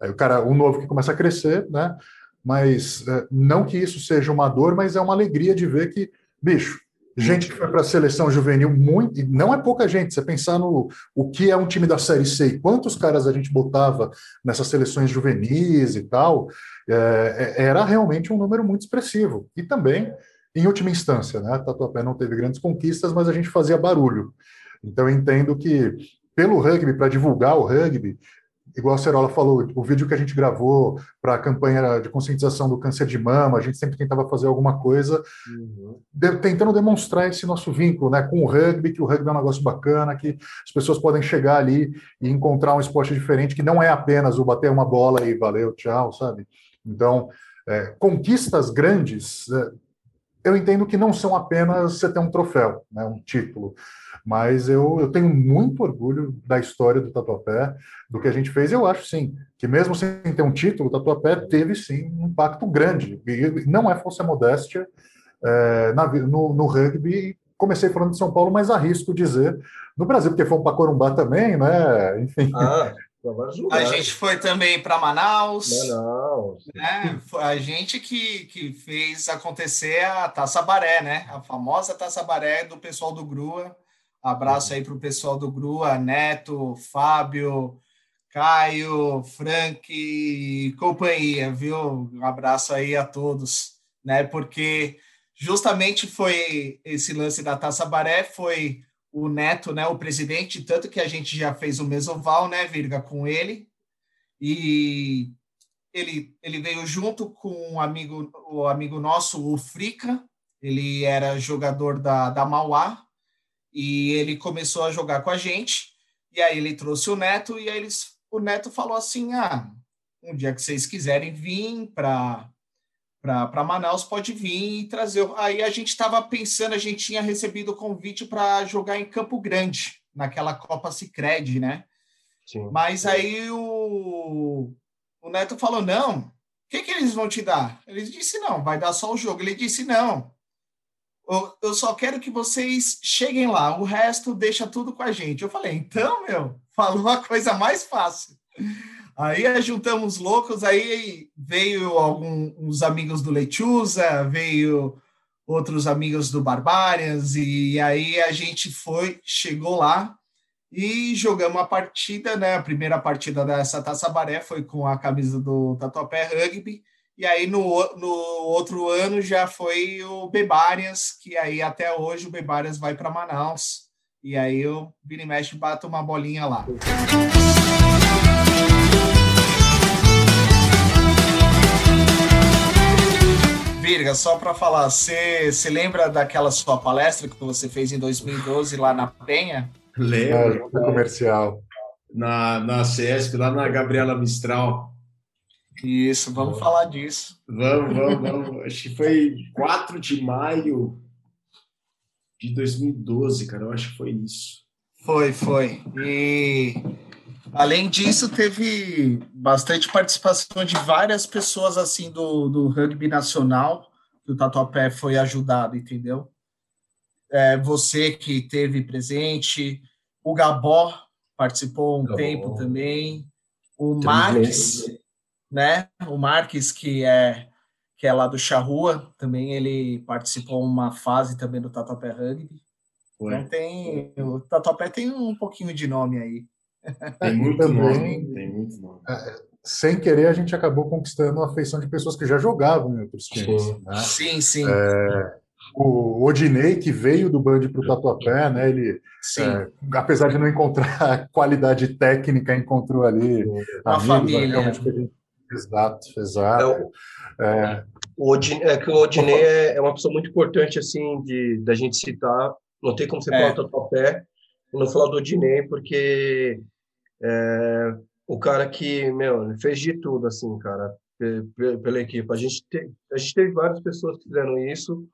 Aí o cara, um novo que começa a crescer, né? Mas é, não que isso seja uma dor, mas é uma alegria de ver que, bicho, gente que foi para a seleção juvenil, muito, não é pouca gente. Você pensar no o que é um time da Série C e quantos caras a gente botava nessas seleções juvenis e tal, é, é era realmente um número muito expressivo. E também em última instância, né? Tatuapé não teve grandes conquistas, mas a gente fazia barulho. Então eu entendo que pelo rugby, para divulgar o rugby, igual a Cerola falou, o vídeo que a gente gravou para a campanha de conscientização do câncer de mama, a gente sempre tentava fazer alguma coisa, uhum. de, tentando demonstrar esse nosso vínculo né, com o rugby, que o rugby é um negócio bacana, que as pessoas podem chegar ali e encontrar um esporte diferente, que não é apenas o bater uma bola e valeu, tchau, sabe? Então, é, conquistas grandes, é, eu entendo que não são apenas você ter um troféu, né, um título, mas eu, eu tenho muito orgulho da história do Tatuapé, do que a gente fez, eu acho sim, que mesmo sem ter um título, o Tatuapé teve sim um impacto grande, e não é falsa modéstia é, na, no, no rugby, comecei falando de São Paulo, mas arrisco dizer no Brasil, porque fomos para Corumbá também, né? Enfim. Ah, a gente foi também para Manaus. Manaus. Né? A gente que, que fez acontecer a Taça Baré, né? A famosa Taça Baré do pessoal do Grua. Abraço aí para o pessoal do Grua, Neto, Fábio, Caio, Frank e companhia, viu? Um abraço aí a todos, né? Porque justamente foi esse lance da Taça Baré, foi o Neto, né, o presidente, tanto que a gente já fez o mesoval, né, Virga, com ele, e ele, ele veio junto com um amigo, o amigo nosso, o Frica, ele era jogador da, da Mauá, e ele começou a jogar com a gente, e aí ele trouxe o Neto, e aí eles, o Neto falou assim, ah, um dia que vocês quiserem vir para para Manaus, pode vir e trazer. Aí a gente estava pensando, a gente tinha recebido o convite para jogar em Campo Grande, naquela Copa Cicred, né? Sim. Mas aí o, o Neto falou: não, o que, que eles vão te dar? Ele disse: não, vai dar só o jogo. Ele disse: não, eu, só quero que vocês cheguem lá, o resto deixa tudo com a gente. Eu falei: então, meu, falou a coisa mais fácil. Aí juntamos loucos, aí veio alguns amigos do Lechuza, veio outros amigos do Barbarians, e aí a gente foi, chegou lá e jogamos a partida, né? A primeira partida dessa Taça Baré foi com a camisa do Tatuapé Rugby, e aí no, no outro ano já foi o Bebarians, que aí até hoje o Bebarians vai para Manaus, e aí eu vira e mexe bato uma bolinha lá. Virga, só para falar, você se lembra daquela sua palestra que você fez em 2012 lá na Penha? Lembro. É, comercial. Na, na CESP, lá na Gabriela Mistral. Isso, vamos falar disso. Vamos, vamos, vamos. Acho que foi 4 de maio de 2012, cara. Eu acho que foi isso. Foi, foi. E Além disso, teve bastante participação de várias pessoas assim do, do rugby nacional, que o Tatuapé foi ajudado, entendeu? É, você que teve presente, o Gabó participou um Gabó. tempo também, o Marques, né? O Marques que é que é lá do Charrua, também ele participou uma fase também do Tatuapé Rugby. Então tem o Tatuapé tem um pouquinho de nome aí. Tem muito Também, nome. Tem muito nome. É, sem querer, a gente acabou conquistando a afeição de pessoas que já jogavam em outros times. Sim, né? sim. sim. É, o Odinei, que veio do Band para o Tatuapé, né? Ele, é, apesar de não encontrar qualidade técnica, encontrou ali a família. Gente... Exato, exato. É, é, o Odinei, é que o Odinei é, é, uma pessoa muito importante, assim, de da gente citar. Não tem como você falar do Tatuapé e não falar do Odinei, porque é, o cara que, meu, fez de tudo, assim, cara, pela equipe. A gente, te, a gente teve várias pessoas que fizeram isso,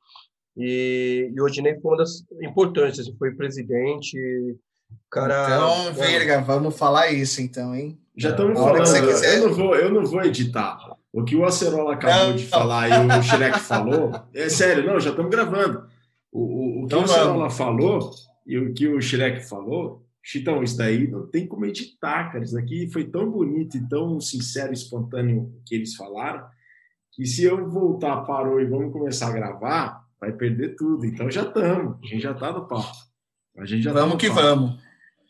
e, e o Odinei foi uma das importantes, assim, foi presidente, cara... Então, Verga, vamos falar isso então, hein? Já estamos falando, eu não, vou, eu não vou editar. O que o Acerola acabou não, de falar e o Xerec falou, é sério, não, já estamos gravando. O, o, o que então, o Acerola falou e o que o Xerec falou, Chitão, isso daí não tem como editar, cara. Isso daqui foi tão bonito e tão sincero e espontâneo que eles falaram, que se eu voltar, parou e vamos começar a gravar, vai perder tudo. Então já estamos, a gente já está no papo. A gente já tá vamos tá que vamos.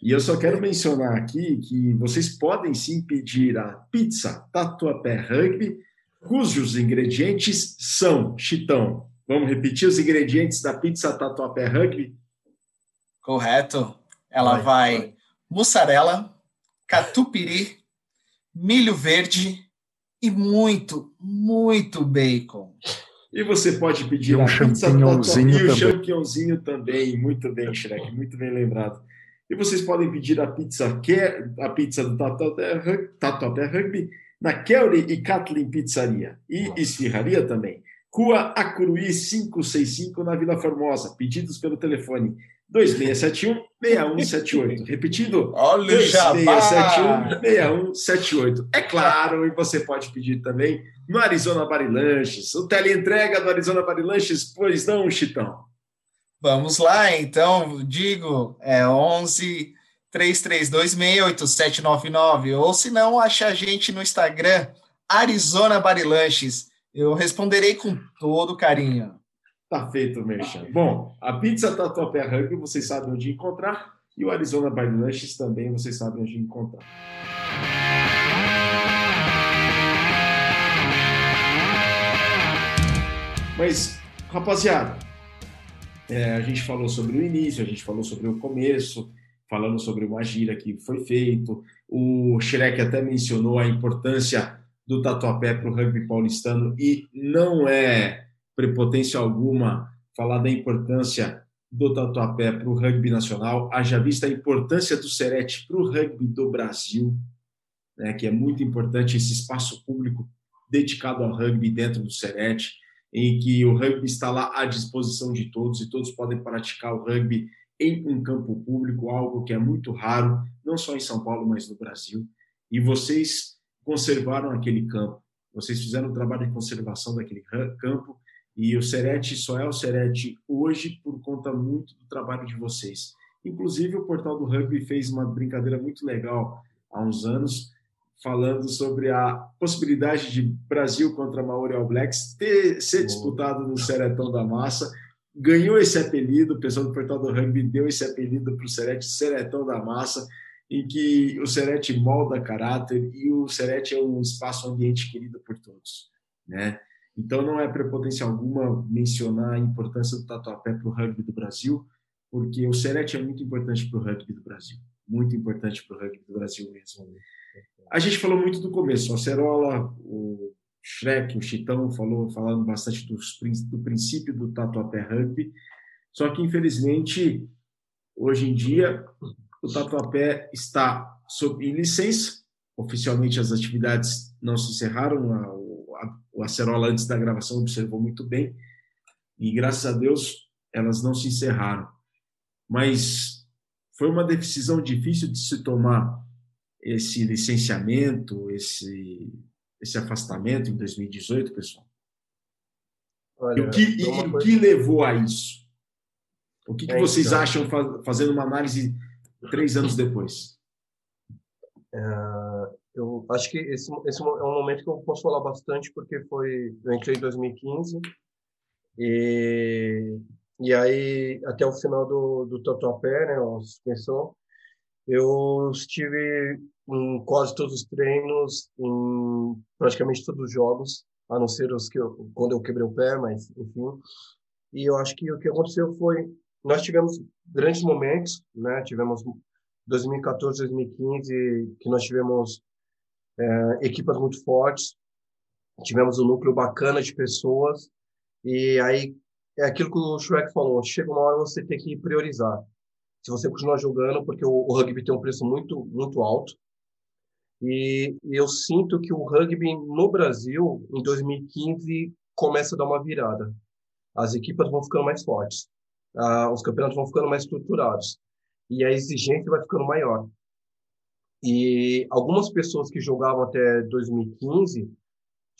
E eu só quero mencionar aqui que vocês podem sim pedir a pizza Tatuapé Rugby, cujos ingredientes são, Chitão, vamos repetir os ingredientes da pizza Tatuapé Rugby? Correto. Ela vai, vai, vai mussarela, catupiry, milho verde e muito, muito bacon. E você pode pedir um champignonzinho e o champignonzinho também. Muito bem, Shrek, muito bem lembrado. E vocês podem pedir a pizza a pizza do Tatuapé Rugby na Kelly e Kathleen Pizzaria e Esfirraria também. Rua Acuruí 565 na Vila Formosa. Pedidos pelo telefone 2671-6178. Repetindo, 2671-6178. É claro, e você pode pedir também no Arizona Barilanches. O teleentrega do Arizona Barilanches, pois não, Chitão? Vamos lá, então, digo, é 11 33268799, ou se não, acha a gente no Instagram, Arizona Barilanches. Eu responderei com todo carinho. Tá feito merchan. Bom, a pizza Tatuapé Rugby vocês sabem onde encontrar e o Arizona by Lunches também vocês sabem onde encontrar. Mas, rapaziada, é, a gente falou sobre o início, a gente falou sobre o começo, falando sobre uma gira que foi feito. O Shrek até mencionou a importância do Tatuapé para o rugby paulistano e não é prepotência alguma falar da importância do Tatuapé para o rugby nacional, haja vista a importância do Serete para o rugby do Brasil, né, que é muito importante esse espaço público dedicado ao rugby dentro do Serete, em que o rugby está lá à disposição de todos e todos podem praticar o rugby em um campo público, algo que é muito raro, não só em São Paulo, mas no Brasil. E vocês conservaram aquele campo, vocês fizeram um trabalho de conservação daquele campo e o Serete só é o Serete hoje por conta muito do trabalho de vocês. Inclusive, o Portal do Rugby fez uma brincadeira muito legal há uns anos, falando sobre a possibilidade de Brasil contra Maori All Blacks ter, ser disputado no Seretão da Massa. Ganhou esse apelido, o pessoal do Portal do Rugby deu esse apelido para o Serete, Seretão da Massa, em que o Serete molda caráter e o Serete é um espaço, um ambiente querido por todos. Né? Então, não é prepotência alguma mencionar a importância do Tatuapé para o rugby do Brasil, porque o Serete é muito importante para o rugby do Brasil. Muito importante para o rugby do Brasil mesmo. A gente falou muito do começo. A Cerola, o Shrek, o Chitão falou, falando bastante do princípio do Tatuapé Rugby. Só que, infelizmente, hoje em dia, o Tatuapé está sob licença. Oficialmente, as atividades não se encerraram o Acerola, antes da gravação, observou muito bem. E graças a Deus, elas não se encerraram. Mas foi uma decisão difícil de se tomar esse licenciamento, esse, esse afastamento em 2018, pessoal? Olha, e o que, e, coisa... o que levou a isso? O que, que é, vocês então... acham fazendo uma análise três anos depois? É, eu acho que esse, esse é um momento que eu posso falar bastante porque foi eu entrei em 2015 e e aí até o final do do Tatuapé, né, a suspensão Eu estive em quase todos os treinos, em praticamente todos os jogos, a não ser os que eu, quando eu quebrei o pé, mas enfim. E eu acho que o que aconteceu foi nós tivemos grandes momentos, né? Tivemos 2014, 2015 que nós tivemos é, equipas muito fortes, tivemos um núcleo bacana de pessoas e aí é aquilo que o Shrek falou, chega uma hora você tem que priorizar. Se você continuar jogando, porque o, o rugby tem um preço muito muito alto, e eu sinto que o rugby no Brasil, em 2015, começa a dar uma virada. As equipas vão ficando mais fortes, uh, os campeonatos vão ficando mais estruturados e a exigência vai ficando maior. E algumas pessoas que jogavam até 2015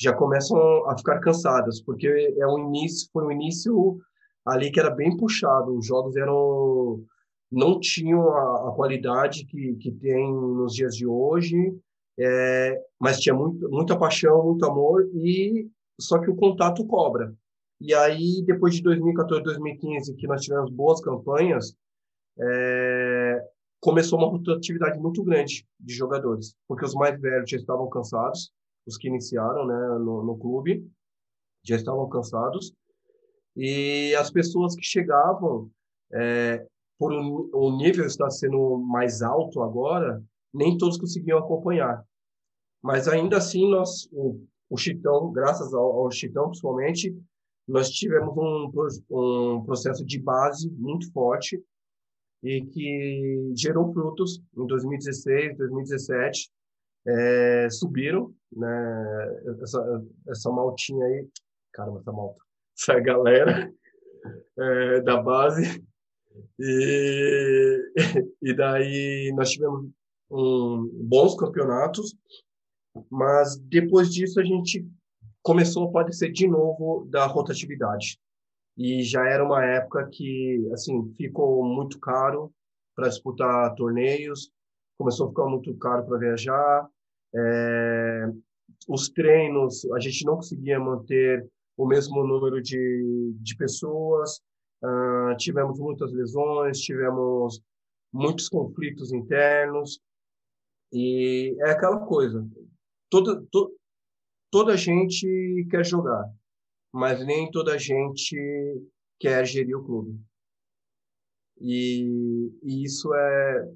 já começam a ficar cansadas, porque é um início, foi um início ali que era bem puxado. Os jogos eram não tinham a, a qualidade que, que tem nos dias de hoje é, mas tinha muito, muita paixão, muito amor e só que o contato cobra. E aí depois de 2014, 2015 que nós tivemos boas campanhas, é, começou uma rotatividade muito grande de jogadores, porque os mais velhos já estavam cansados, os que iniciaram né, no, no clube já estavam cansados e as pessoas que chegavam é, por um, o nível está sendo mais alto agora nem todos conseguiam acompanhar. Mas ainda assim, nós, o, o Chitão, graças ao, ao Chitão principalmente, nós tivemos um, um processo de base muito forte e que gerou frutos em 2016, 2017, é, subiram, né, essa, essa maltinha aí, caramba, essa malta, essa galera é, da base, e, e daí nós tivemos bons campeonatos, mas depois disso a gente começou a padecer de novo da rotatividade. E já era uma época que, assim, ficou muito caro para disputar torneios, começou a ficar muito caro para viajar, é, os treinos, a gente não conseguia manter o mesmo número de, de pessoas, uh, tivemos muitas lesões, tivemos muitos conflitos internos, e é aquela coisa, toda, to, toda gente quer jogar, mas nem toda gente quer gerir o clube. E, e isso é,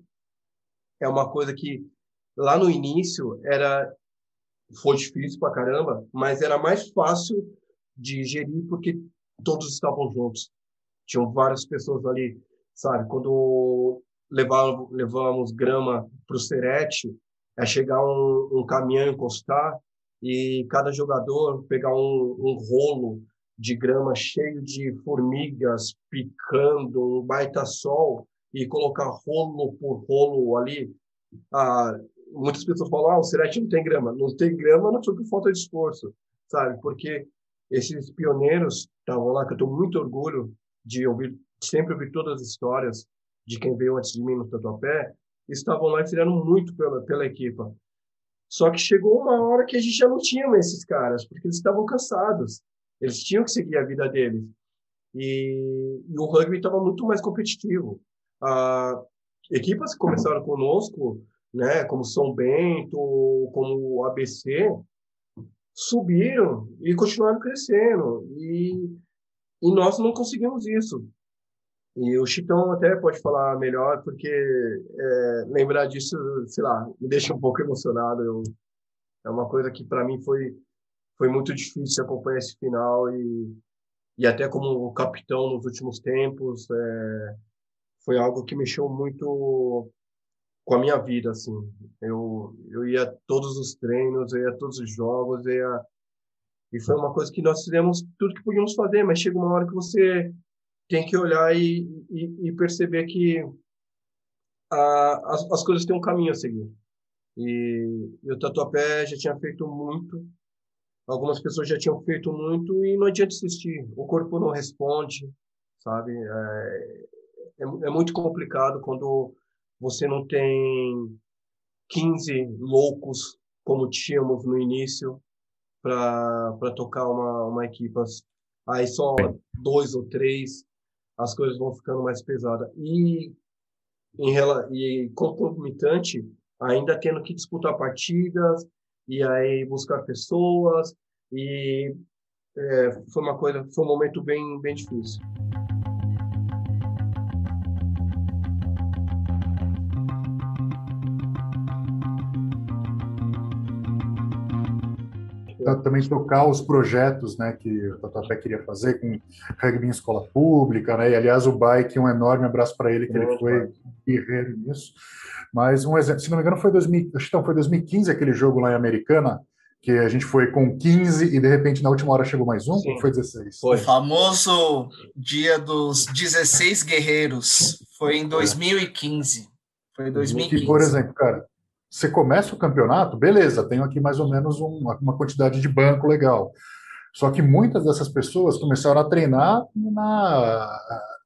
é uma coisa que lá no início era foi difícil pra caramba, mas era mais fácil de gerir porque todos estavam juntos. Tinham várias pessoas ali, sabe? Quando levávamos, levávamos grama para o Serete, é chegar um, um, caminhão encostar e cada jogador pegar um, um rolo de grama cheio de formigas picando, um baita sol e colocar rolo por rolo ali. Ah, muitas pessoas falam, ah, o Serete não tem grama. Não tem grama não foi por falta de esforço, sabe? Porque esses pioneiros estavam lá, que eu tenho muito orgulho de ouvir, sempre ouvir todas as histórias de quem veio antes de mim no Tatuapé, estavam lá e muito pela, pela equipa. Só que chegou uma hora que a gente já não tinha mais esses caras, porque eles estavam cansados. Eles tinham que seguir a vida deles. E, e o rugby estava muito mais competitivo. Ah, equipas que começaram conosco, né, como São Bento, como o ABC, subiram e continuaram crescendo. E, e nós não conseguimos isso. E o Chitão até pode falar melhor, porque é, lembrar disso, sei lá, me deixa um pouco emocionado. Eu, é uma coisa que para mim foi foi muito difícil acompanhar esse final e e até como capitão nos últimos tempos é, foi algo que mexeu muito com a minha vida assim eu eu ia a todos os treinos eu ia a todos os jogos eu ia e foi uma coisa que nós fizemos tudo que podíamos fazer mas chega uma hora que você tem que olhar e, e, e perceber que as, as, coisas têm um caminho a seguir. E, e o Tatuapé já tinha feito muito, algumas pessoas já tinham feito muito e não adianta insistir. O corpo não responde, sabe? É, é, é muito complicado quando você não tem 15 loucos como tínhamos no início para tocar uma, uma equipe. Aí só dois ou três as coisas vão ficando mais pesadas. E em, e concomitante, ainda tendo que disputar partidas e aí buscar pessoas e é, foi uma coisa, foi um momento bem, bem difícil. Também tocar os projetos né, que o Tatuapé queria fazer com rugby em escola pública, né? E aliás o Bike, um enorme abraço para ele, que ele foi guerreiro nisso. Mas um exemplo, se não me engano, foi, 2000, então, foi 2015 aquele jogo lá em Americana, que a gente foi com 15 e de repente na última hora chegou mais um, Sim. foi 16? Foi. O famoso dia dos 16 guerreiros, foi em 2015. Foi em 2015. Que, por exemplo, cara, você começa o campeonato, beleza, tenho aqui mais ou menos uma, uma quantidade de banco legal. Só que muitas dessas pessoas começaram a treinar na,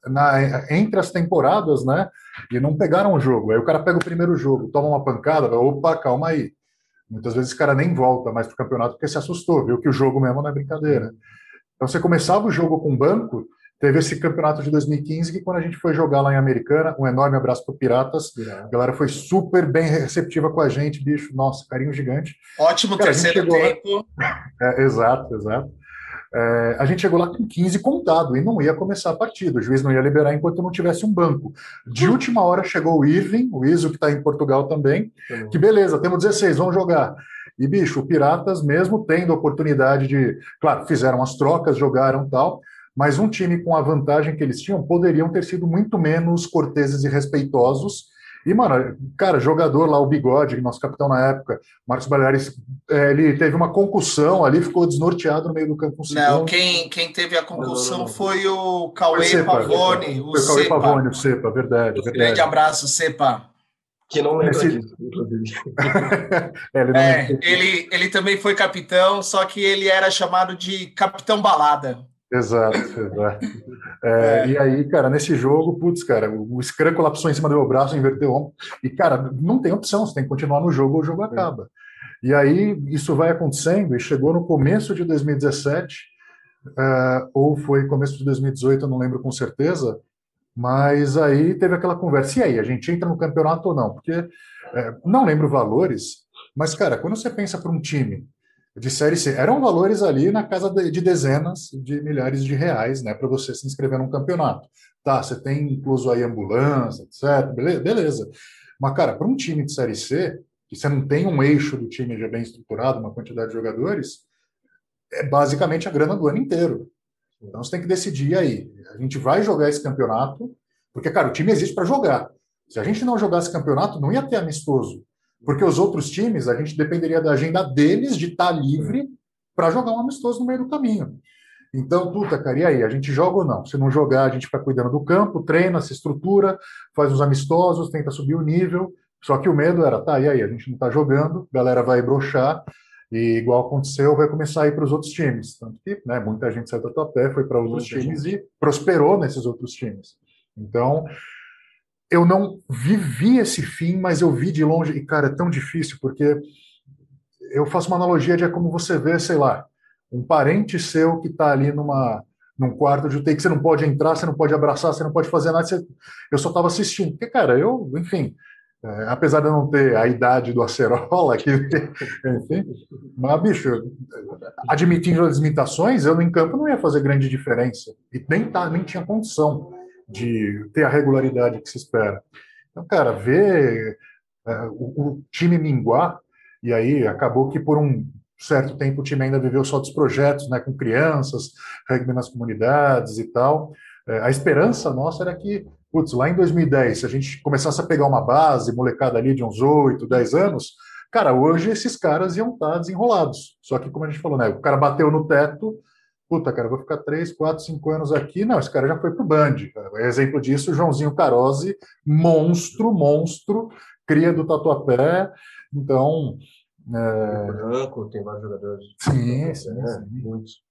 na, entre as temporadas, né? E não pegaram o jogo. Aí o cara pega o primeiro jogo, toma uma pancada, opa, calma aí. Muitas vezes o cara nem volta mais para o campeonato porque se assustou, viu que o jogo mesmo não é brincadeira. Então você começava o jogo com banco, teve esse campeonato de 2015 que quando a gente foi jogar lá em Americana, um enorme abraço para Piratas, a galera foi super bem receptiva com a gente, bicho, nossa, carinho gigante. Ótimo Cara, terceiro tempo. Lá... É, exato, exato. É, a gente chegou lá com 15 contado e não ia começar a partida. O juiz não ia liberar enquanto não tivesse um banco. De hum. última hora chegou o Irving, o Iso, que está em Portugal também, que beleza, temos 16, vamos jogar. E, bicho, o Piratas, mesmo tendo a oportunidade de. Claro, fizeram as trocas, jogaram tal, mas um time com a vantagem que eles tinham poderiam ter sido muito menos corteses e respeitosos. E, mano, cara, jogador lá, o Bigode, nosso capitão na época, Marcos Baleares, é, ele teve uma concussão ali, ficou desnorteado no meio do campo. Não, quem, quem teve a concussão não, não, não. foi o Cauê Pavone. O foi o Cauê Pavone, o Cepa, verdade, verdade. Grande abraço, Cepa. Que não lembra Esse... disso, inclusive. é, ele, é, ele, ele também foi capitão, só que ele era chamado de Capitão Balada. Exato, exato. É, é. E aí, cara, nesse jogo, putz, cara, o Scrum colapsou em cima do meu braço, inverteu o ombro. E, cara, não tem opção, você tem que continuar no jogo ou o jogo acaba. E aí, isso vai acontecendo, e chegou no começo de 2017, uh, ou foi começo de 2018, eu não lembro com certeza, mas aí teve aquela conversa. E aí, a gente entra no campeonato ou não? Porque, uh, não lembro valores, mas, cara, quando você pensa para um time de Série C. Eram valores ali na casa de dezenas de milhares de reais, né, para você se inscrever num campeonato. Tá, você tem incluso aí ambulância, etc. Beleza. Mas, cara, para um time de Série C, que você não tem um eixo do time já bem estruturado, uma quantidade de jogadores, é basicamente a grana do ano inteiro. Então você tem que decidir aí. A gente vai jogar esse campeonato, porque, cara, o time existe para jogar. Se a gente não jogasse campeonato, não ia ter amistoso. Porque os outros times, a gente dependeria da agenda deles de estar tá livre para jogar um amistoso no meio do caminho. Então, puta, cara, e aí? A gente joga ou não? Se não jogar, a gente fica cuidando do campo, treina, se estrutura, faz os amistosos, tenta subir o nível. Só que o medo era, tá, e aí? A gente não está jogando, a galera vai brochar, e igual aconteceu, vai começar a ir para os outros times. Tanto que né, muita gente saiu da pé, foi para outros muita times gente. e prosperou nesses outros times. Então, eu não vivi esse fim, mas eu vi de longe, e cara, é tão difícil, porque eu faço uma analogia de é como você vê, sei lá, um parente seu que está ali numa num quarto de UTI que você não pode entrar, você não pode abraçar, você não pode fazer nada, você... eu só estava assistindo, porque, cara, eu, enfim, é, apesar de eu não ter a idade do Acerola, que, enfim, mas, bicho, admitindo as limitações, eu no campo não ia fazer grande diferença, e nem, tá, nem tinha condição de ter a regularidade que se espera. Então, cara, ver é, o, o, time minguar, e aí acabou que por um certo tempo o time ainda viveu só dos projetos, né, com crianças, rugby nas comunidades e tal. É, a esperança nossa era que, putz, lá em 2010, se a gente começasse a pegar uma base, molecada ali de uns 8, 10 anos, cara, hoje esses caras iam estar desenrolados. Só que, como a gente falou, né, o cara bateu no teto, puta, cara, vou ficar três, quatro, cinco anos aqui. Não, esse cara já foi pro Band. Exemplo disso, Joãozinho Carozzi, monstro, monstro, cria do Tatuapé. Então. É... Branco, tem vários jogadores. Sim, sim, é, sim. Muitos.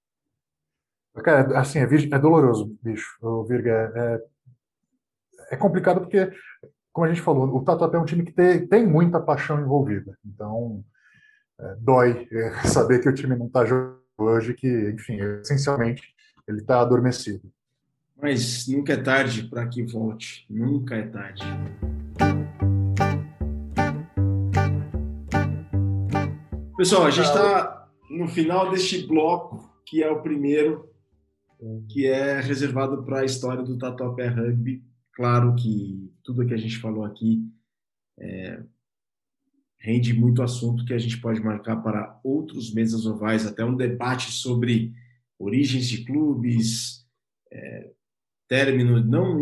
Cara, assim, é, é doloroso, bicho, o Virga. É, é complicado porque, como a gente falou, o Tatuapé é um time que tem, tem muita paixão envolvida. Então, é, dói é, saber que o time não está jogando hoje que, enfim, essencialmente ele está adormecido. Mas nunca é tarde para que volte, nunca é tarde. Pessoal, a gente está no final deste bloco, que é o primeiro, que é reservado para a história do Tatuapé Rugby. Claro que tudo que a gente falou aqui é, rende muito assunto que a gente pode marcar para outros mesas ovais, até um debate sobre origens de clubes, é, término, não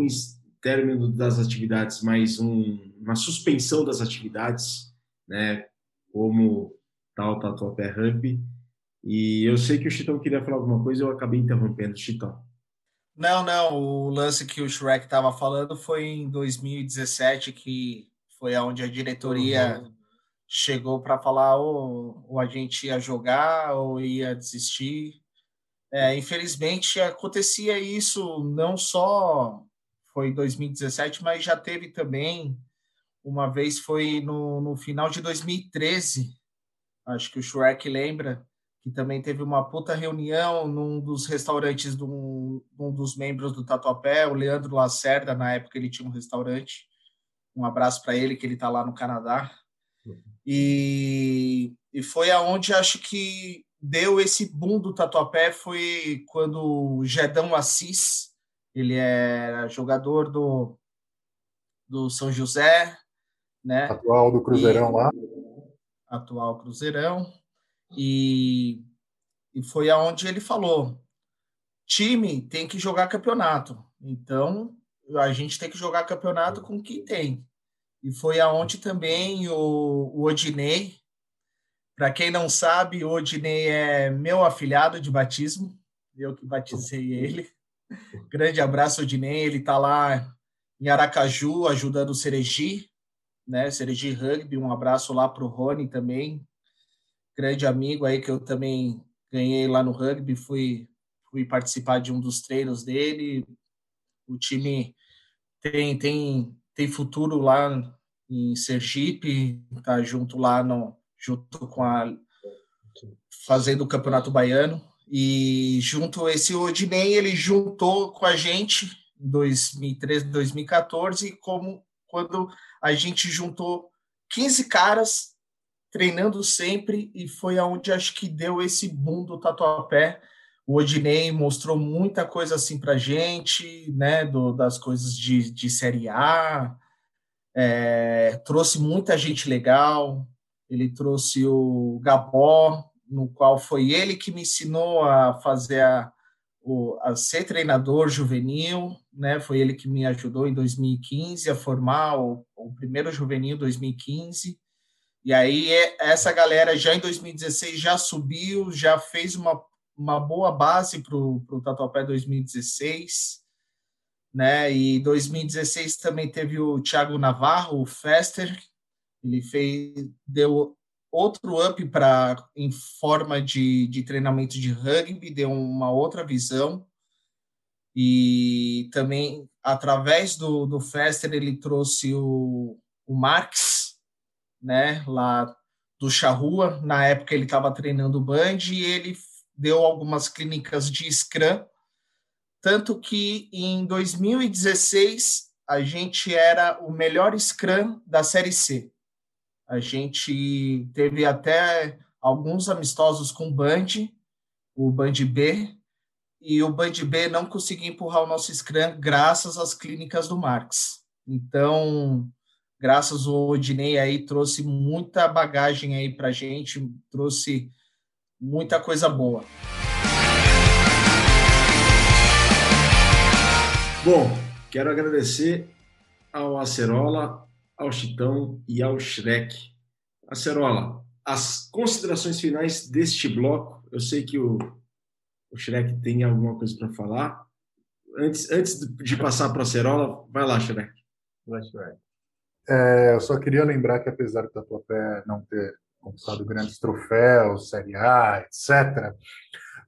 término das atividades, mas um, uma suspensão das atividades, né, como tal Tatuapé Rugby. E eu sei que o Chitão queria falar alguma coisa, eu acabei interrompendo, Chitão. Não, não, o lance que o Shrek estava falando foi em 2017, que foi onde a diretoria uhum. Chegou para falar ou, ou a gente ia jogar ou ia desistir. É, infelizmente acontecia isso não só foi em 2017, mas já teve também uma vez foi no, no final de 2013, acho que o Shrek lembra, que também teve uma puta reunião num dos restaurantes de um, um dos membros do Tatuapé, o Leandro Lacerda, na época ele tinha um restaurante. Um abraço para ele, que ele está lá no Canadá. E, e foi aonde acho que deu esse boom do Tatuapé foi quando o Gedão Assis, ele é jogador do, do São José, né? Atual do Cruzeirão e, lá. Atual Cruzeirão. E, e foi aonde ele falou: time tem que jogar campeonato. Então, a gente tem que jogar campeonato com quem tem. E foi aonde também o, o Odinei, para quem não sabe, o Odinei é meu afilhado de batismo, eu que batizei ele. Grande abraço, Odinei. Ele está lá em Aracaju ajudando o Cereji, né? Cereji Rugby. Um abraço lá para o Rony também, grande amigo aí que eu também ganhei lá no rugby. Fui, fui participar de um dos treinos dele. O time tem, tem, tem futuro lá em Sergipe, tá junto lá no, junto com a fazendo o Campeonato Baiano e junto esse Odinei ele juntou com a gente em 2013, 2014 como quando a gente juntou 15 caras treinando sempre e foi aonde acho que deu esse boom do tatuapé. O Odinei mostrou muita coisa assim para gente, né, do, das coisas de, de Série A, é, trouxe muita gente legal, ele trouxe o Gabó, no qual foi ele que me ensinou a fazer a, o, a ser treinador juvenil, né? Foi ele que me ajudou em 2015 a formar o, o primeiro juvenil 2015. E aí essa galera já em 2016 já subiu, já fez uma, uma boa base para o Tatuapé 2016. Né? E 2016 também teve o Thiago Navarro, o Fester, ele fez, deu outro up para em forma de, de treinamento de rugby, deu uma outra visão. E também, através do, do Fester, ele trouxe o, o Marx, né, lá do Charrua. Na época, ele estava treinando o Band e ele deu algumas clínicas de Scrum. Tanto que em 2016 a gente era o melhor Scrum da Série C. A gente teve até alguns amistosos com o Band, o Band B, e o Band B não conseguiu empurrar o nosso Scrum graças às clínicas do Marx. Então, graças ao Odinei aí, trouxe muita bagagem aí para gente, trouxe muita coisa boa. Bom, quero agradecer ao Acerola, ao Chitão e ao Shrek. Acerola, as considerações finais deste bloco. Eu sei que o, o Shrek tem alguma coisa para falar. Antes, antes de passar para a Acerola, vai lá, Shrek. Vai, Shrek. É, eu só queria lembrar que, apesar do Tatuapé não ter conquistado grandes troféus, Série A, etc.,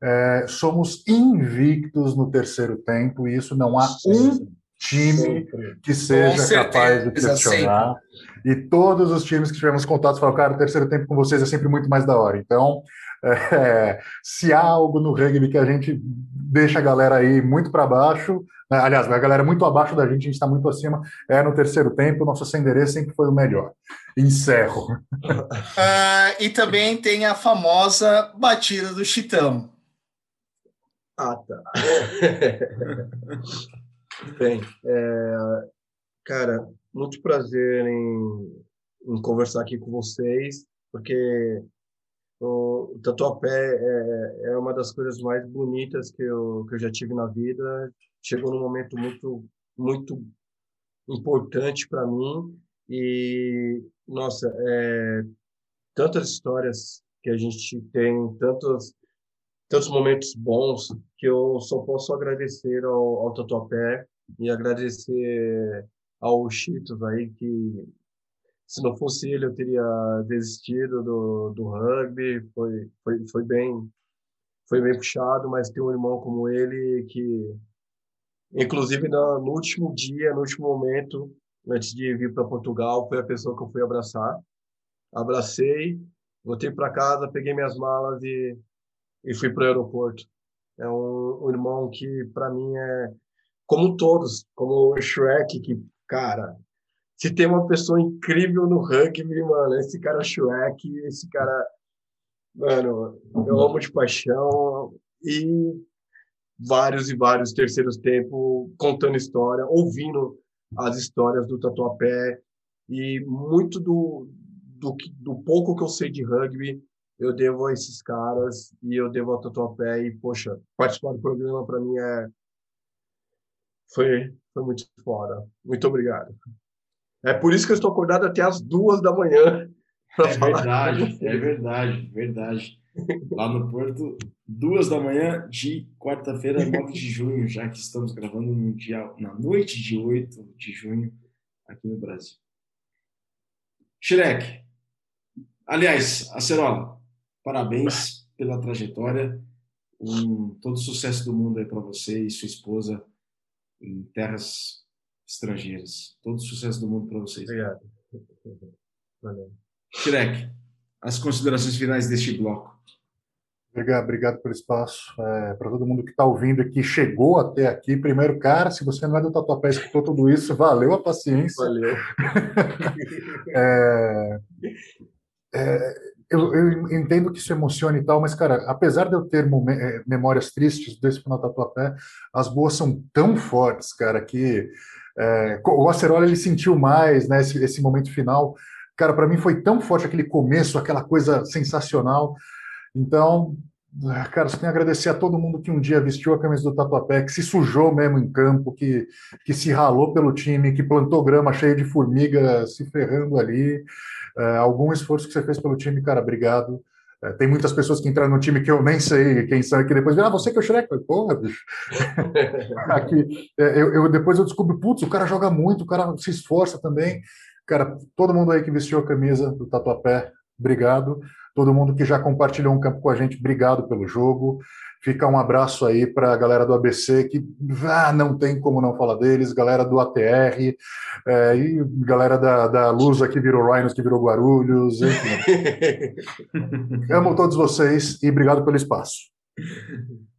é, somos invictos no terceiro tempo e isso não há um time que seja capaz de questionar. E todos os times que tivemos contatos falaram, cara, o terceiro tempo com vocês é sempre muito mais da hora. Então, é, se há algo no rugby que a gente deixa a galera aí muito para baixo? Aliás, a galera muito abaixo da gente, a gente está muito acima. É no terceiro tempo, o nosso Senderê sempre foi o melhor. Encerro. Uh, e também tem a famosa batida do Chitão. Ah, tá. Bem, é, cara, muito prazer em, em conversar aqui com vocês, porque o, o tatuapé é, é uma das coisas mais bonitas que eu, que eu já tive na vida. Chegou num momento muito, muito importante para mim e, nossa, é, tantas histórias que a gente tem, tantos, tantos momentos bons que eu só posso agradecer ao, ao Tatuapé e agradecer ao Cheetos aí que se não fosse ele, eu teria desistido do, do rugby. Foi, foi, foi, bem, foi bem puxado, mas ter um irmão como ele que, inclusive, no, no último dia, no último momento, antes de vir para Portugal, foi a pessoa que eu fui abraçar. Abracei, voltei para casa, peguei minhas malas e, e fui para o aeroporto. É um, um irmão que, para mim, é como todos, como o Shrek, que, cara, se tem uma pessoa incrível no rugby, mano, esse cara é Shrek, esse cara, mano, eu amo de paixão e vários e vários terceiros tempos contando história, ouvindo as histórias do Tatuapé e muito do, do, do pouco que eu sei de rugby eu devo a esses caras e eu devo ao Tatuapé e, poxa, participar do programa para mim é foi, foi muito fora. Muito obrigado. É por isso que eu estou acordado até as duas da manhã. É verdade, é verdade, verdade. Lá no Porto, duas da manhã de quarta-feira, 9 de junho, já que estamos gravando no dia, na noite de 8 de junho aqui no Brasil. Shrek, aliás, Acerola, parabéns pela trajetória. Um, todo sucesso do mundo aí para você e sua esposa em terras estrangeiras. Todo sucesso do mundo para vocês. Obrigado. Valeu. Shrek, as considerações finais deste bloco. Obrigado, obrigado pelo espaço. É, para todo mundo que está ouvindo aqui, chegou até aqui. Primeiro, cara, se você não é do Tatuapé e escutou tudo isso, valeu a paciência. Valeu. é, é, eu, eu, entendo que isso emociona e tal, mas, cara, apesar de eu ter é, memórias tristes desse final Tatuapé, as boas são tão fortes, cara, que é, o Acerola ele sentiu mais, né, esse, esse momento final. Cara, para mim foi tão forte aquele começo, aquela coisa sensacional. Então, cara, só tenho a agradecer a todo mundo que um dia vestiu a camisa do Tatuapé, que se sujou mesmo em campo, que, que se ralou pelo time, que plantou grama cheia de formiga se ferrando ali. É, algum esforço que você fez pelo time, cara, obrigado. É, tem muitas pessoas que entraram no time que eu nem sei quem são, que depois ah, você que é o Shrek. Porra, bicho. Aqui, é, eu, eu, depois eu descubro, putz, o cara joga muito, o cara se esforça também. Cara, todo mundo aí que vestiu a camisa do Tatuapé, obrigado. Todo mundo que já compartilhou um campo com a gente, obrigado pelo jogo. Fica um abraço aí para a galera do ABC, que ah, não tem como não falar deles, galera do ATR, é, e galera da, da Lusa que virou Rhinos, que virou Guarulhos, enfim. Amo todos vocês e obrigado pelo espaço.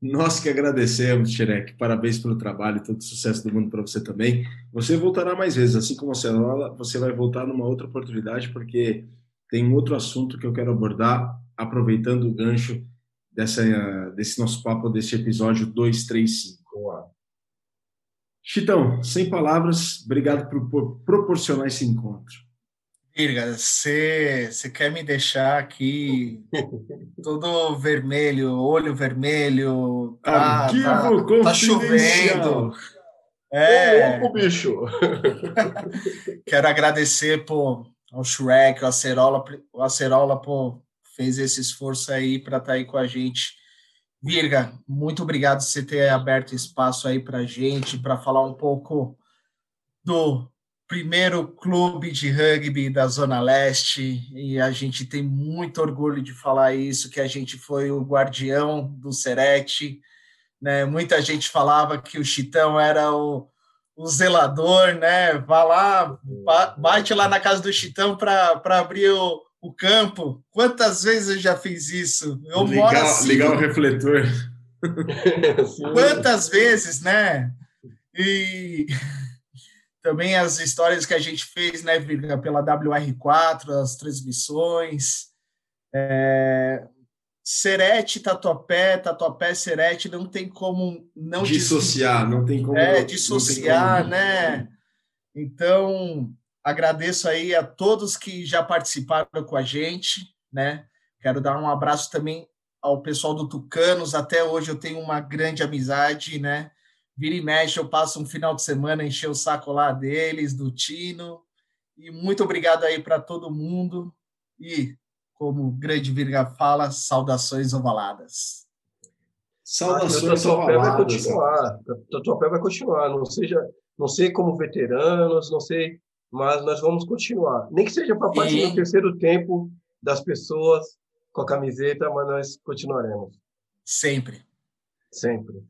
Nós que agradecemos, Xerec. Parabéns pelo trabalho e todo sucesso do mundo para você também. Você voltará mais vezes, assim como a Cenola, você vai voltar numa outra oportunidade, porque tem um outro assunto que eu quero abordar, aproveitando o gancho dessa, desse nosso papo, desse episódio 235. Chitão, sem palavras, obrigado por, por proporcionar esse encontro. Virga, você quer me deixar aqui todo vermelho, olho vermelho, tá, Arquivo tá, tá chovendo. É. Ô, bicho! Quero agradecer pô, ao Shrek, ao Acerola, o Acerola pô, fez esse esforço aí para estar tá aí com a gente. Virga, muito obrigado por você ter aberto espaço aí para a gente, para falar um pouco do primeiro clube de rugby da Zona Leste, e a gente tem muito orgulho de falar isso, que a gente foi o guardião do Serete, né? Muita gente falava que o Chitão era o, o zelador, né? Vá lá, bate lá na casa do Chitão para abrir o, o campo. Quantas vezes eu já fiz isso? Eu ligar, moro assim. Ligar o refletor. Quantas vezes, né? E também as histórias que a gente fez, né, Virga, pela WR4, as transmissões. É, Serete, Tatuapé, Tatuapé, Serete, não tem como não dissociar, não tem como é, dissociar, como... né? Então, agradeço aí a todos que já participaram com a gente, né? Quero dar um abraço também ao pessoal do Tucanos. Até hoje eu tenho uma grande amizade, né? Vira e mexe, eu passo um final de semana encher o saco lá deles, do Tino. E muito obrigado aí para todo mundo. E, como o grande Virga fala, saudações ovaladas. Saudações ovaladas. Vai continuar. Tatuapé vai continuar. Não seja, não sei como veteranos, não sei, mas nós vamos continuar. Nem que seja para partir do terceiro tempo das pessoas com a camiseta, mas nós continuaremos. Sempre. Sempre.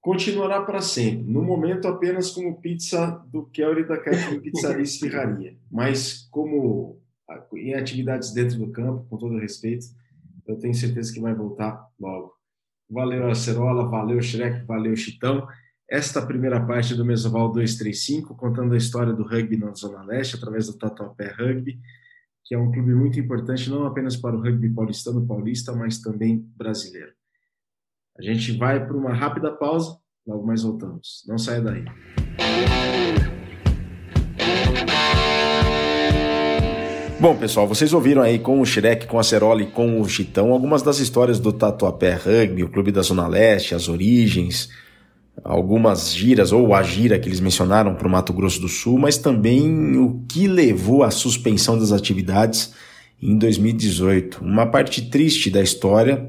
Continuará para sempre. No momento, apenas como pizza do Kelly da Catherine Pizzaria Esfirraria. Mas como em atividades dentro do campo, com todo respeito, eu tenho certeza que vai voltar logo. Valeu, Acerola, valeu, Shrek, valeu, Chitão. Esta primeira parte do Mesoval 235, contando a história do rugby na Zona Leste, através do Tatuapé Rugby que é um clube muito importante não apenas para o rugby paulistano paulista, mas também brasileiro. A gente vai para uma rápida pausa, logo mais voltamos. Não saia daí. Bom, pessoal, vocês ouviram aí com o Shrek, com a Ceroli, com o Chitão, algumas das histórias do Tatuapé Rugby, o clube da Zona Leste, as origens, algumas giras, ou a gira que eles mencionaram para o Mato Grosso do Sul, mas também o que levou à suspensão das atividades em 2018. Uma parte triste da história,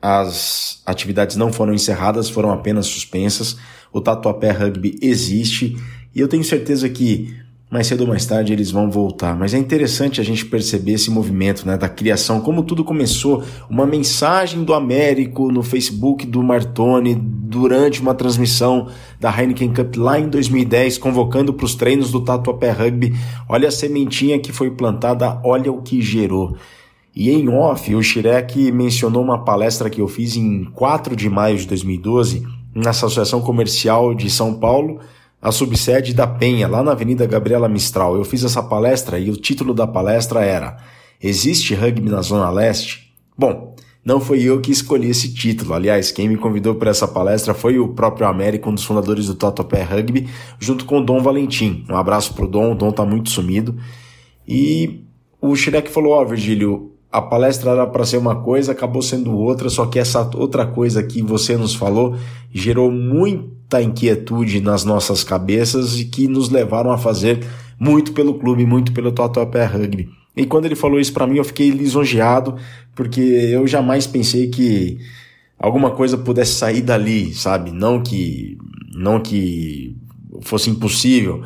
as atividades não foram encerradas, foram apenas suspensas. O Tatuapé Rugby existe e eu tenho certeza que mais cedo ou mais tarde eles vão voltar. Mas é interessante a gente perceber esse movimento né, da criação, como tudo começou. Uma mensagem do Américo no Facebook do Martoni durante uma transmissão da Heineken Cup lá em 2010, convocando para os treinos do Tatuapé Rugby. Olha a sementinha que foi plantada, olha o que gerou. E em off, o Shirek mencionou uma palestra que eu fiz em 4 de maio de 2012 na Associação Comercial de São Paulo a subsede da Penha, lá na Avenida Gabriela Mistral. Eu fiz essa palestra e o título da palestra era Existe rugby na Zona Leste? Bom, não foi eu que escolhi esse título. Aliás, quem me convidou para essa palestra foi o próprio Américo, um dos fundadores do Totopé Rugby, junto com o Dom Valentim. Um abraço pro Dom, o Dom tá muito sumido. E o Shrek falou: Ó, oh, Virgílio, a palestra era para ser uma coisa, acabou sendo outra, só que essa outra coisa que você nos falou gerou muita inquietude nas nossas cabeças e que nos levaram a fazer muito pelo clube, muito pelo Tatuapé Rugby. E quando ele falou isso para mim, eu fiquei lisonjeado, porque eu jamais pensei que alguma coisa pudesse sair dali, sabe? Não que não que fosse impossível,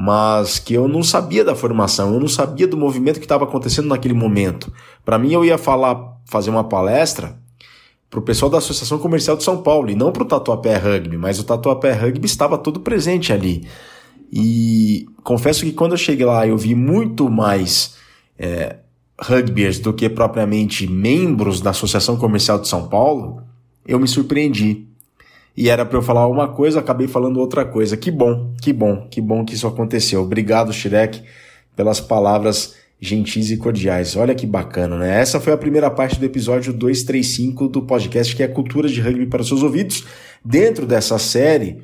mas que eu não sabia da formação, eu não sabia do movimento que estava acontecendo naquele momento. Para mim, eu ia falar, fazer uma palestra para o pessoal da Associação Comercial de São Paulo e não para o Tatuapé Rugby, mas o Tatuapé Rugby estava todo presente ali. E confesso que quando eu cheguei lá, eu vi muito mais é, rugbyers do que propriamente membros da Associação Comercial de São Paulo. Eu me surpreendi e era para eu falar uma coisa, acabei falando outra coisa. Que bom, que bom, que bom que isso aconteceu. Obrigado, Shrek, pelas palavras gentis e cordiais. Olha que bacana, né? Essa foi a primeira parte do episódio 235 do podcast que é Cultura de Rugby para seus ouvidos, dentro dessa série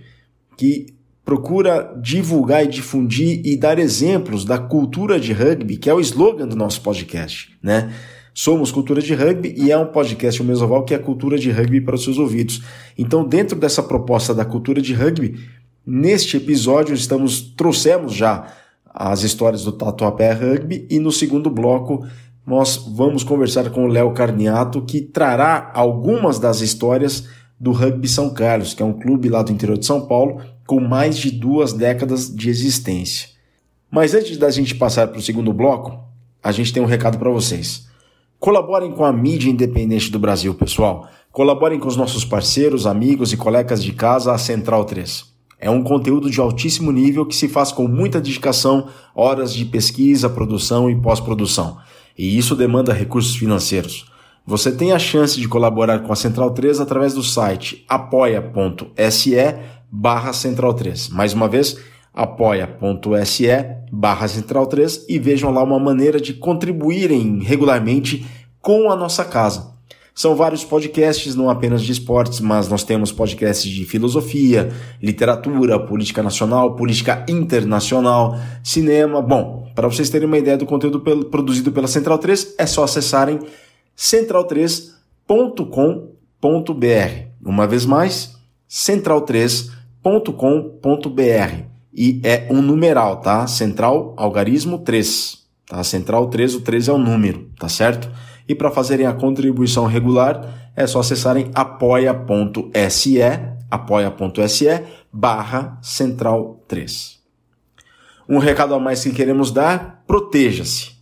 que procura divulgar e difundir e dar exemplos da cultura de rugby, que é o slogan do nosso podcast, né? Somos Cultura de Rugby e é um podcast, o Mesoval, que é cultura de rugby para os seus ouvidos. Então, dentro dessa proposta da cultura de rugby, neste episódio estamos trouxemos já as histórias do Tatuapé Rugby e no segundo bloco nós vamos conversar com o Léo Carniato, que trará algumas das histórias do Rugby São Carlos, que é um clube lá do interior de São Paulo com mais de duas décadas de existência. Mas antes da gente passar para o segundo bloco, a gente tem um recado para vocês. Colaborem com a mídia independente do Brasil, pessoal. Colaborem com os nossos parceiros, amigos e colegas de casa, a Central 3. É um conteúdo de altíssimo nível que se faz com muita dedicação, horas de pesquisa, produção e pós-produção. E isso demanda recursos financeiros. Você tem a chance de colaborar com a Central 3 através do site apoia.se barra Central 3. Mais uma vez, apoia.se barra Central 3 e vejam lá uma maneira de contribuírem regularmente com a nossa casa. São vários podcasts, não apenas de esportes, mas nós temos podcasts de filosofia, literatura, política nacional, política internacional, cinema. Bom, para vocês terem uma ideia do conteúdo produzido pela Central 3, é só acessarem central3.com.br. Uma vez mais, central3.com.br. E é um numeral, tá? Central Algarismo 3. Tá? Central 3, o 3 é o número, tá certo? E para fazerem a contribuição regular, é só acessarem apoia.se, apoia.se barra central 3. Um recado a mais que queremos dar, proteja-se.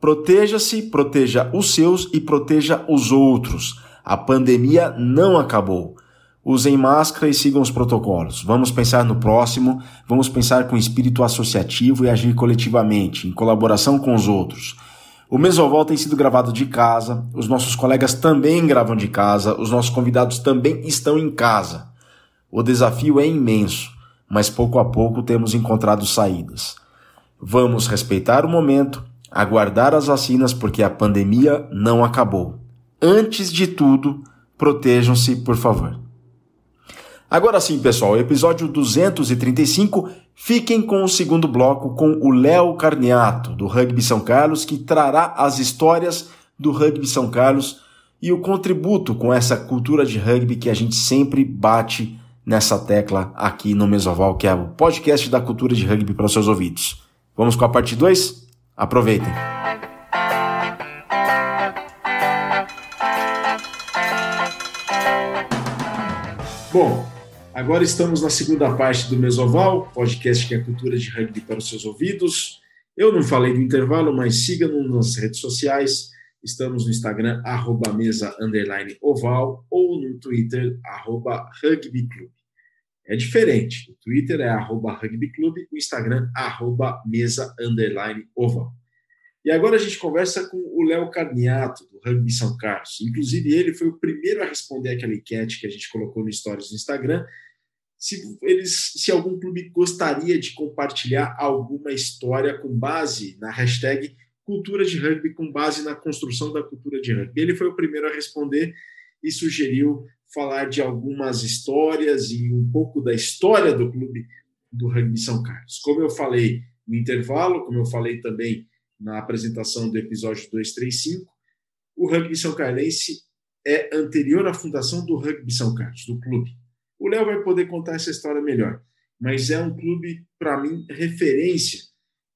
Proteja-se, proteja os seus e proteja os outros. A pandemia não acabou. Usem máscara e sigam os protocolos. Vamos pensar no próximo, vamos pensar com espírito associativo e agir coletivamente, em colaboração com os outros. O Mesoval tem sido gravado de casa, os nossos colegas também gravam de casa, os nossos convidados também estão em casa. O desafio é imenso, mas pouco a pouco temos encontrado saídas. Vamos respeitar o momento, aguardar as vacinas porque a pandemia não acabou. Antes de tudo, protejam-se, por favor. Agora sim, pessoal, episódio 235. Fiquem com o segundo bloco com o Léo Carniato, do Rugby São Carlos, que trará as histórias do Rugby São Carlos e o contributo com essa cultura de rugby que a gente sempre bate nessa tecla aqui no Mesoval, que é o podcast da cultura de rugby para os seus ouvidos. Vamos com a parte 2? Aproveitem! Bom, Agora estamos na segunda parte do Mesoval, podcast que é cultura de rugby para os seus ouvidos. Eu não falei do intervalo, mas siga-nos nas redes sociais. Estamos no Instagram, arroba mesa oval, ou no Twitter, arroba rugbyclub. É diferente. O Twitter é arroba rugbyclub, o Instagram, arroba mesa oval. E agora a gente conversa com o Léo Carniato, do Rugby São Carlos. Inclusive, ele foi o primeiro a responder aquela enquete que a gente colocou no Stories do Instagram, se eles, se algum clube gostaria de compartilhar alguma história com base na hashtag cultura de rugby, com base na construção da cultura de rugby. Ele foi o primeiro a responder e sugeriu falar de algumas histórias e um pouco da história do clube do Rugby São Carlos. Como eu falei no intervalo, como eu falei também na apresentação do episódio 235, o Rugby São Carlense é anterior à fundação do Rugby São Carlos, do clube. O Léo vai poder contar essa história melhor, mas é um clube, para mim, referência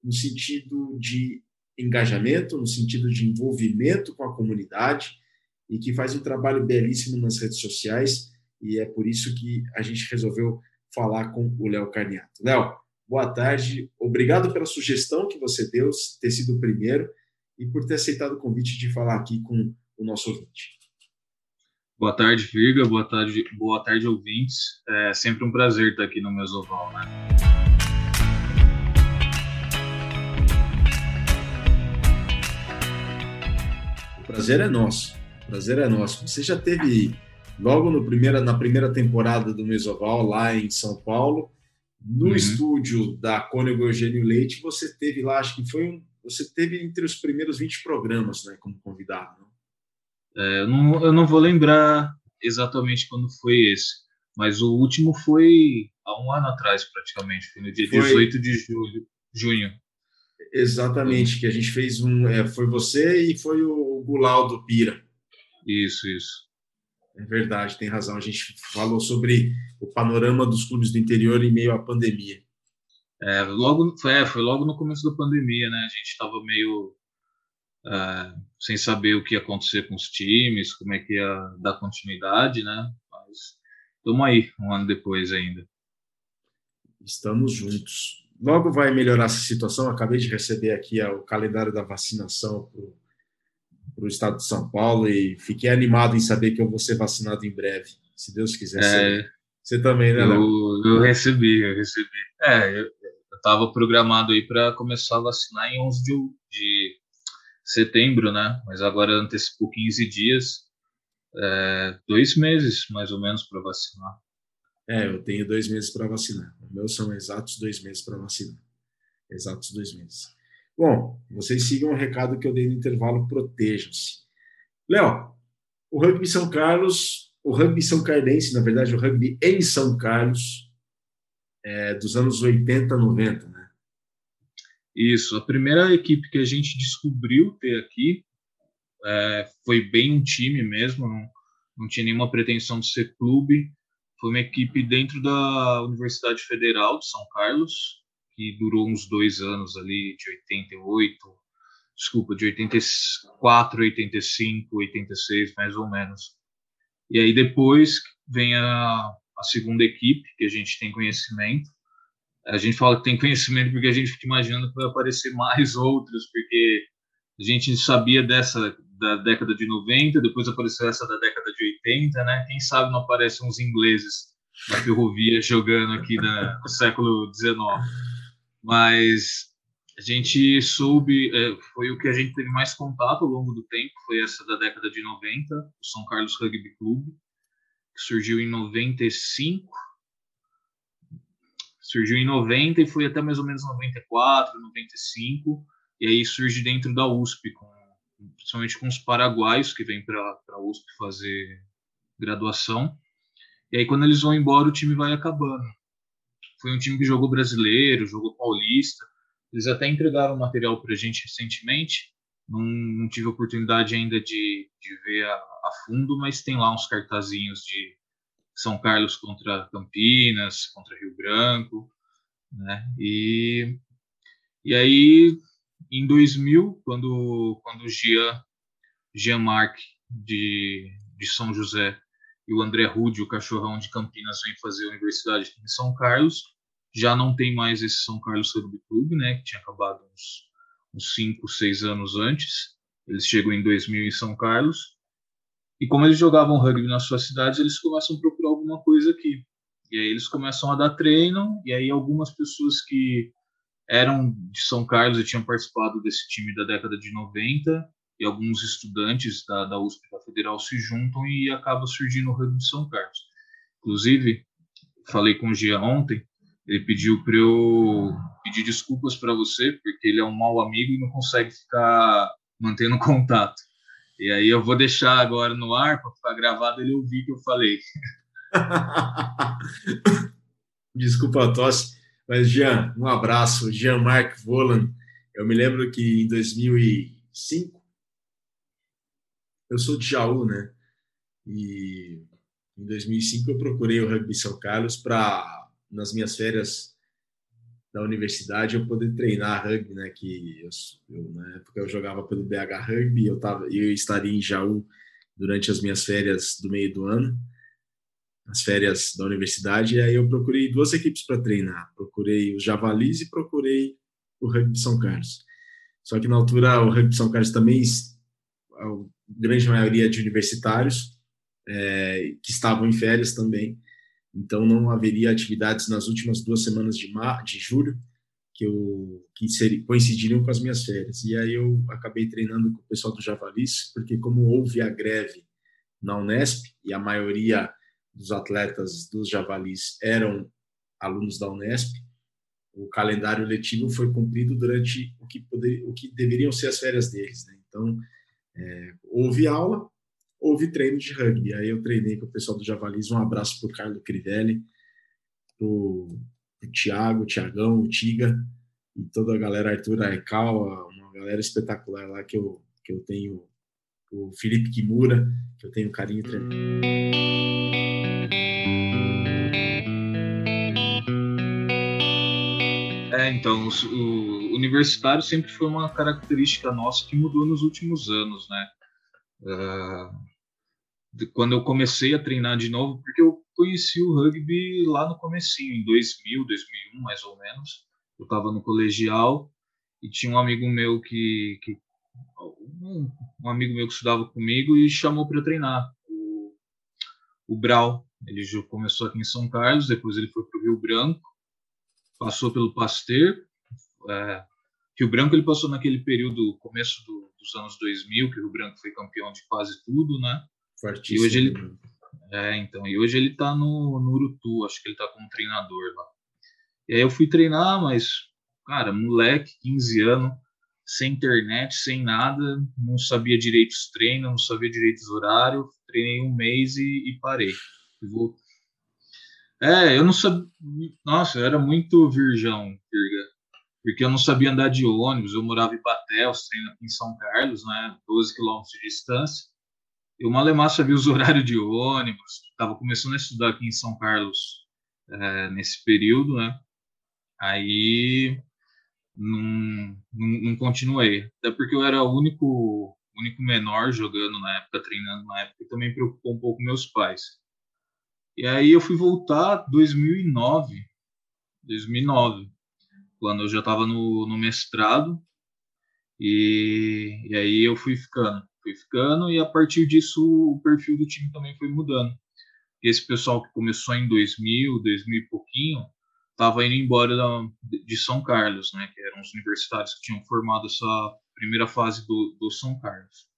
no sentido de engajamento, no sentido de envolvimento com a comunidade e que faz um trabalho belíssimo nas redes sociais e é por isso que a gente resolveu falar com o Léo Carniato. Léo, boa tarde, obrigado pela sugestão que você deu, ter sido o primeiro e por ter aceitado o convite de falar aqui com o nosso ouvinte. Boa tarde, Virga. Boa tarde, boa tarde, ouvintes. É sempre um prazer estar aqui no Mesoval, né? O prazer é nosso. O prazer é nosso. Você já teve logo no primeira, na primeira temporada do Mesoval, lá em São Paulo, no uhum. estúdio da Cônego Eugênio Leite, você teve lá, acho que foi um, você teve entre os primeiros 20 programas, né, como convidado. Não? É, eu, não, eu não vou lembrar exatamente quando foi esse, mas o último foi há um ano atrás, praticamente, foi no dia foi... 18 de julho, junho. Exatamente, que a gente fez um. É, foi você e foi o Gulaldo Pira. Isso, isso. É verdade, tem razão. A gente falou sobre o panorama dos clubes do interior em meio à pandemia. É, logo, é, foi logo no começo da pandemia, né? A gente estava meio uh, sem saber o que ia acontecer com os times, como é que ia dar continuidade, né? Mas estamos aí, um ano depois ainda. Estamos juntos. Logo vai melhorar essa situação. Acabei de receber aqui o calendário da vacinação para o estado de São Paulo e fiquei animado em saber que eu vou ser vacinado em breve, se Deus quiser. É, você também, né, Léo? Eu, eu, recebi, eu recebi. É, eu estava programado aí para começar a vacinar em 11 de, de setembro, né? Mas agora antecipou 15 dias, é, dois meses mais ou menos para vacinar. É, eu tenho dois meses para vacinar. O meu são exatos dois meses para vacinar. Exatos dois meses. Bom, vocês sigam o recado que eu dei no intervalo, protejam-se. Léo, o rugby São Carlos, o rugby São Carlense, na verdade, o rugby em São Carlos, é, dos anos 80, 90, né? Isso, a primeira equipe que a gente descobriu ter aqui é, foi bem um time mesmo, não, não tinha nenhuma pretensão de ser clube. Foi uma equipe dentro da Universidade Federal de São Carlos, que durou uns dois anos ali, de 88, desculpa, de 84, 85, 86, mais ou menos. E aí depois vem a, a segunda equipe, que a gente tem conhecimento. A gente fala que tem conhecimento porque a gente fica imaginando que vai aparecer mais outros, porque a gente sabia dessa da década de 90, depois apareceu essa da década de 80, né? Quem sabe não aparecem uns ingleses na ferrovia jogando aqui na, no século 19. Mas a gente soube, é, foi o que a gente teve mais contato ao longo do tempo, foi essa da década de 90, o São Carlos Rugby Clube, que surgiu em 95, surgiu em 90 e foi até mais ou menos 94, 95, e aí surge dentro da USP, com, principalmente com os paraguaios que vêm para a USP fazer graduação. E aí, quando eles vão embora, o time vai acabando. Foi um time que jogou brasileiro, jogou paulista. Eles até entregaram material para a gente recentemente. Não, não, tive oportunidade ainda de, de ver a, a, fundo, mas tem lá uns cartazinhos de São Carlos contra Campinas, contra Rio Branco, né? E, e aí em 2000, quando, quando o Jean, Jean Marc de, de São José e o André Rude, o cachorrão de Campinas, vem fazer a universidade em São Carlos, já não tem mais esse São Carlos Rugby Clube, né, que tinha acabado uns, uns cinco, seis anos antes. Eles chegam em 2000 em São Carlos. E como eles jogavam rugby nas suas cidades, eles começam a procurar alguma coisa aqui. E aí eles começam a dar treino, e aí algumas pessoas que eram de São Carlos e tinham participado desse time da década de 90 e alguns estudantes da, da USP da Federal se juntam e acaba surgindo o rugby de São Carlos. Inclusive, falei com o Gia ontem, ele pediu para eu pedir desculpas para você, porque ele é um mau amigo e não consegue ficar mantendo contato. E aí eu vou deixar agora no ar para ficar gravado ele ouvir que eu falei. Desculpa a tosse. Mas, Jean, um abraço. Jean-Marc Volan. Eu me lembro que em 2005, eu sou de Jaú, né? E em 2005 eu procurei o Rugby São Carlos para, nas minhas férias da universidade, eu poder treinar rugby, né? Que eu, eu, na época eu jogava pelo BH Rugby, eu, tava, eu estaria em Jaú durante as minhas férias do meio do ano nas férias da universidade, e aí eu procurei duas equipes para treinar. Procurei os Javalis e procurei o Rugby São Carlos. Só que na altura o Rugby São Carlos também, a grande maioria de universitários, é, que estavam em férias também, então não haveria atividades nas últimas duas semanas de, mar, de julho, que, eu, que coincidiriam com as minhas férias. E aí eu acabei treinando com o pessoal do Javalis, porque como houve a greve na Unesp, e a maioria dos atletas dos Javalis eram alunos da Unesp, o calendário letivo foi cumprido durante o que, poder, o que deveriam ser as férias deles. Né? Então, é, houve aula, houve treino de rugby. Aí eu treinei com o pessoal do Javalis. Um abraço para o Carlos Crivelli, para o Tiago, o Tiagão, o Tiga e toda a galera, Arthur Aikawa, uma galera espetacular lá que eu, que eu tenho, o Felipe Kimura, que eu tenho carinho treinando. É, então, o, universitário sempre foi uma característica nossa que mudou nos últimos anos, né? Uh, quando eu comecei a treinar de novo, porque eu conheci o rugby lá no comecinho, em 2000, 2001, mais ou menos. Eu estava no colegial e tinha um amigo meu que, que um, um, amigo meu que estudava comigo e chamou para treinar, o, o Brau. Ele começou aqui em São Carlos, depois ele foi para o Rio Branco passou pelo Pasteur. É, Rio Branco ele passou naquele período, começo do, dos anos 2000, que o Rio Branco foi campeão de quase tudo, né? Fortíssimo. E hoje ele, É, então, e hoje ele tá no, no Urutu, acho que ele tá como treinador lá. E aí eu fui treinar, mas, cara, moleque, 15 anos, sem internet, sem nada, não sabia direito os treinos, não sabia direito os horários, treinei um mês e, e parei. Vou... É, eu não sabia. Nossa, eu era muito virgão. Porque eu não sabia andar de ônibus, eu morava em Batel, treino aqui em São Carlos, né? 12 quilômetros de distância. Eu malemar sabia os horários de ônibus, estava começando a estudar aqui em São Carlos é, nesse período, né? Aí não, não, não, continuei. Até porque eu era o único, único menor jogando na época, treinando na época, e também preocupou um pouco meus pais. E aí eu fui voltar 2009, 2009, quando eu já estava no, no mestrado, e, e aí eu fui ficando, fui ficando, e a partir disso o perfil do time também foi mudando. Esse pessoal que começou em 2000, 2000 e pouquinho, estava indo embora da, de São Carlos, né, que eram os universitários que tinham formado essa primeira fase do, do São Carlos.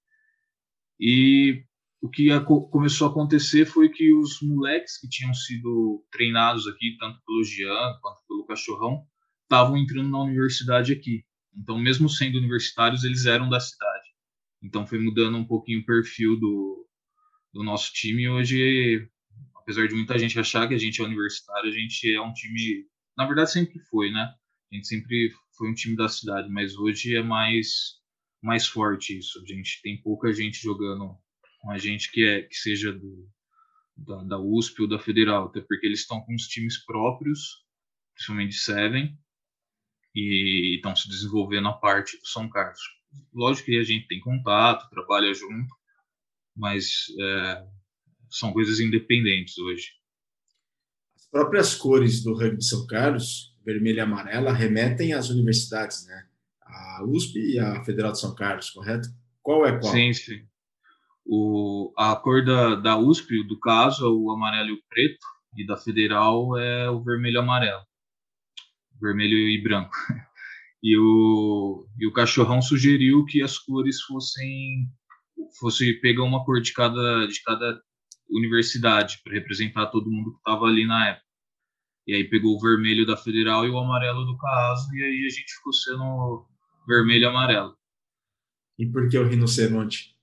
E o que a, começou a acontecer foi que os moleques que tinham sido treinados aqui, tanto pelo Jean quanto pelo Cachorrão, estavam entrando na universidade aqui. Então, mesmo sendo universitários, eles eram da cidade. Então, foi mudando um pouquinho o perfil do, do nosso time. Hoje, apesar de muita gente achar que a gente é universitário, a gente é um time, na verdade sempre foi, né? A gente sempre foi um time da cidade, mas hoje é mais mais forte isso. A gente tem pouca gente jogando com a gente que é que seja do da, da USP ou da Federal, até porque eles estão com os times próprios, principalmente Seven, e estão se desenvolvendo a parte do São Carlos. Lógico que a gente tem contato, trabalha junto, mas é, são coisas independentes hoje. As próprias cores do rugby São Carlos, vermelho e amarela, remetem às universidades, né? A USP e a Federal de São Carlos, correto? Qual é qual? Sim, sim. O, a cor da, da USP, do caso, é o amarelo e o preto, e da Federal é o vermelho e amarelo. Vermelho e branco. E o, e o cachorrão sugeriu que as cores fossem fosse pegar uma cor de cada de cada universidade para representar todo mundo que estava ali na época. E aí pegou o vermelho da Federal e o amarelo do caso, e aí a gente ficou sendo vermelho e amarelo. E por que o rinoceronte?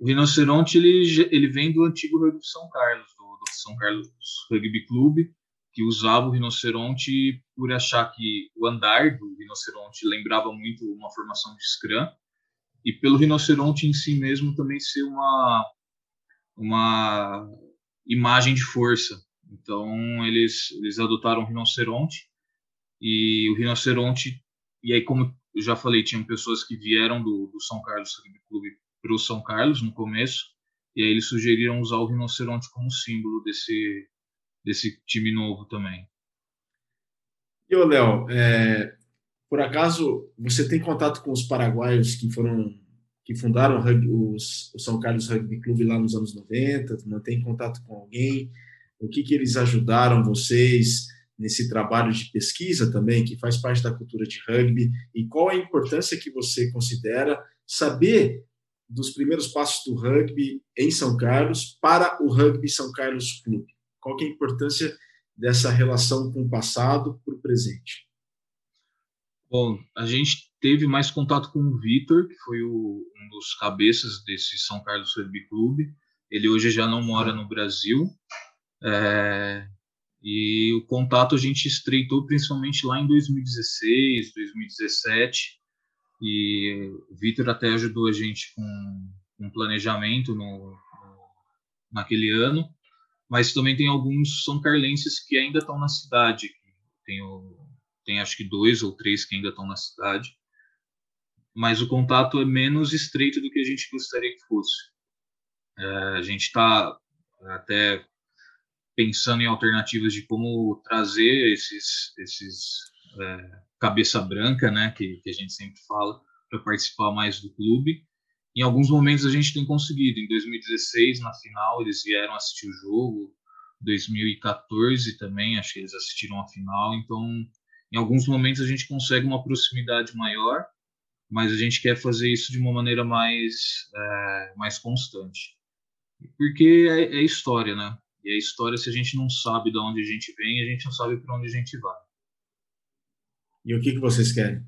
O rinoceronte ele, ele vem do antigo rugby São Carlos, do, do São Carlos Rugby Clube, que usava o rinoceronte por achar que o andar do rinoceronte lembrava muito uma formação de scrum, e pelo rinoceronte em si mesmo também ser uma uma imagem de força. Então eles eles adotaram o rinoceronte e o rinoceronte e aí como eu já falei tinham pessoas que vieram do, do São Carlos Rugby Clube para o São Carlos no começo e aí eles sugeriram usar o rinoceronte como símbolo desse desse time novo também. E o Léo, é, por acaso você tem contato com os paraguaios que foram que fundaram os, o São Carlos Rugby Clube lá nos anos 90, mantém contato com alguém, o que, que eles ajudaram vocês nesse trabalho de pesquisa também, que faz parte da cultura de rugby, e qual a importância que você considera saber dos primeiros passos do rugby em São Carlos para o Rugby São Carlos Clube? Qual é a importância dessa relação com o passado para o presente? Bom, a gente teve mais contato com o Vitor, que foi o, um dos cabeças desse São Carlos Rugby Clube. Ele hoje já não mora no Brasil. É, e o contato a gente estreitou principalmente lá em 2016, 2017. E o Vitor até ajudou a gente com um planejamento no, no, naquele ano. Mas também tem alguns são carlenses que ainda estão na cidade. Tem tem acho que dois ou três que ainda estão na cidade, mas o contato é menos estreito do que a gente gostaria que fosse. É, a gente está até pensando em alternativas de como trazer esses, esses é, cabeça branca, né, que, que a gente sempre fala, para participar mais do clube. Em alguns momentos a gente tem conseguido. Em 2016, na final, eles vieram assistir o jogo. 2014 também, acho que eles assistiram a final. Então, em alguns momentos a gente consegue uma proximidade maior, mas a gente quer fazer isso de uma maneira mais, é, mais constante. Porque é, é história, né? E a história, se a gente não sabe de onde a gente vem, a gente não sabe para onde a gente vai. E o que, que vocês querem?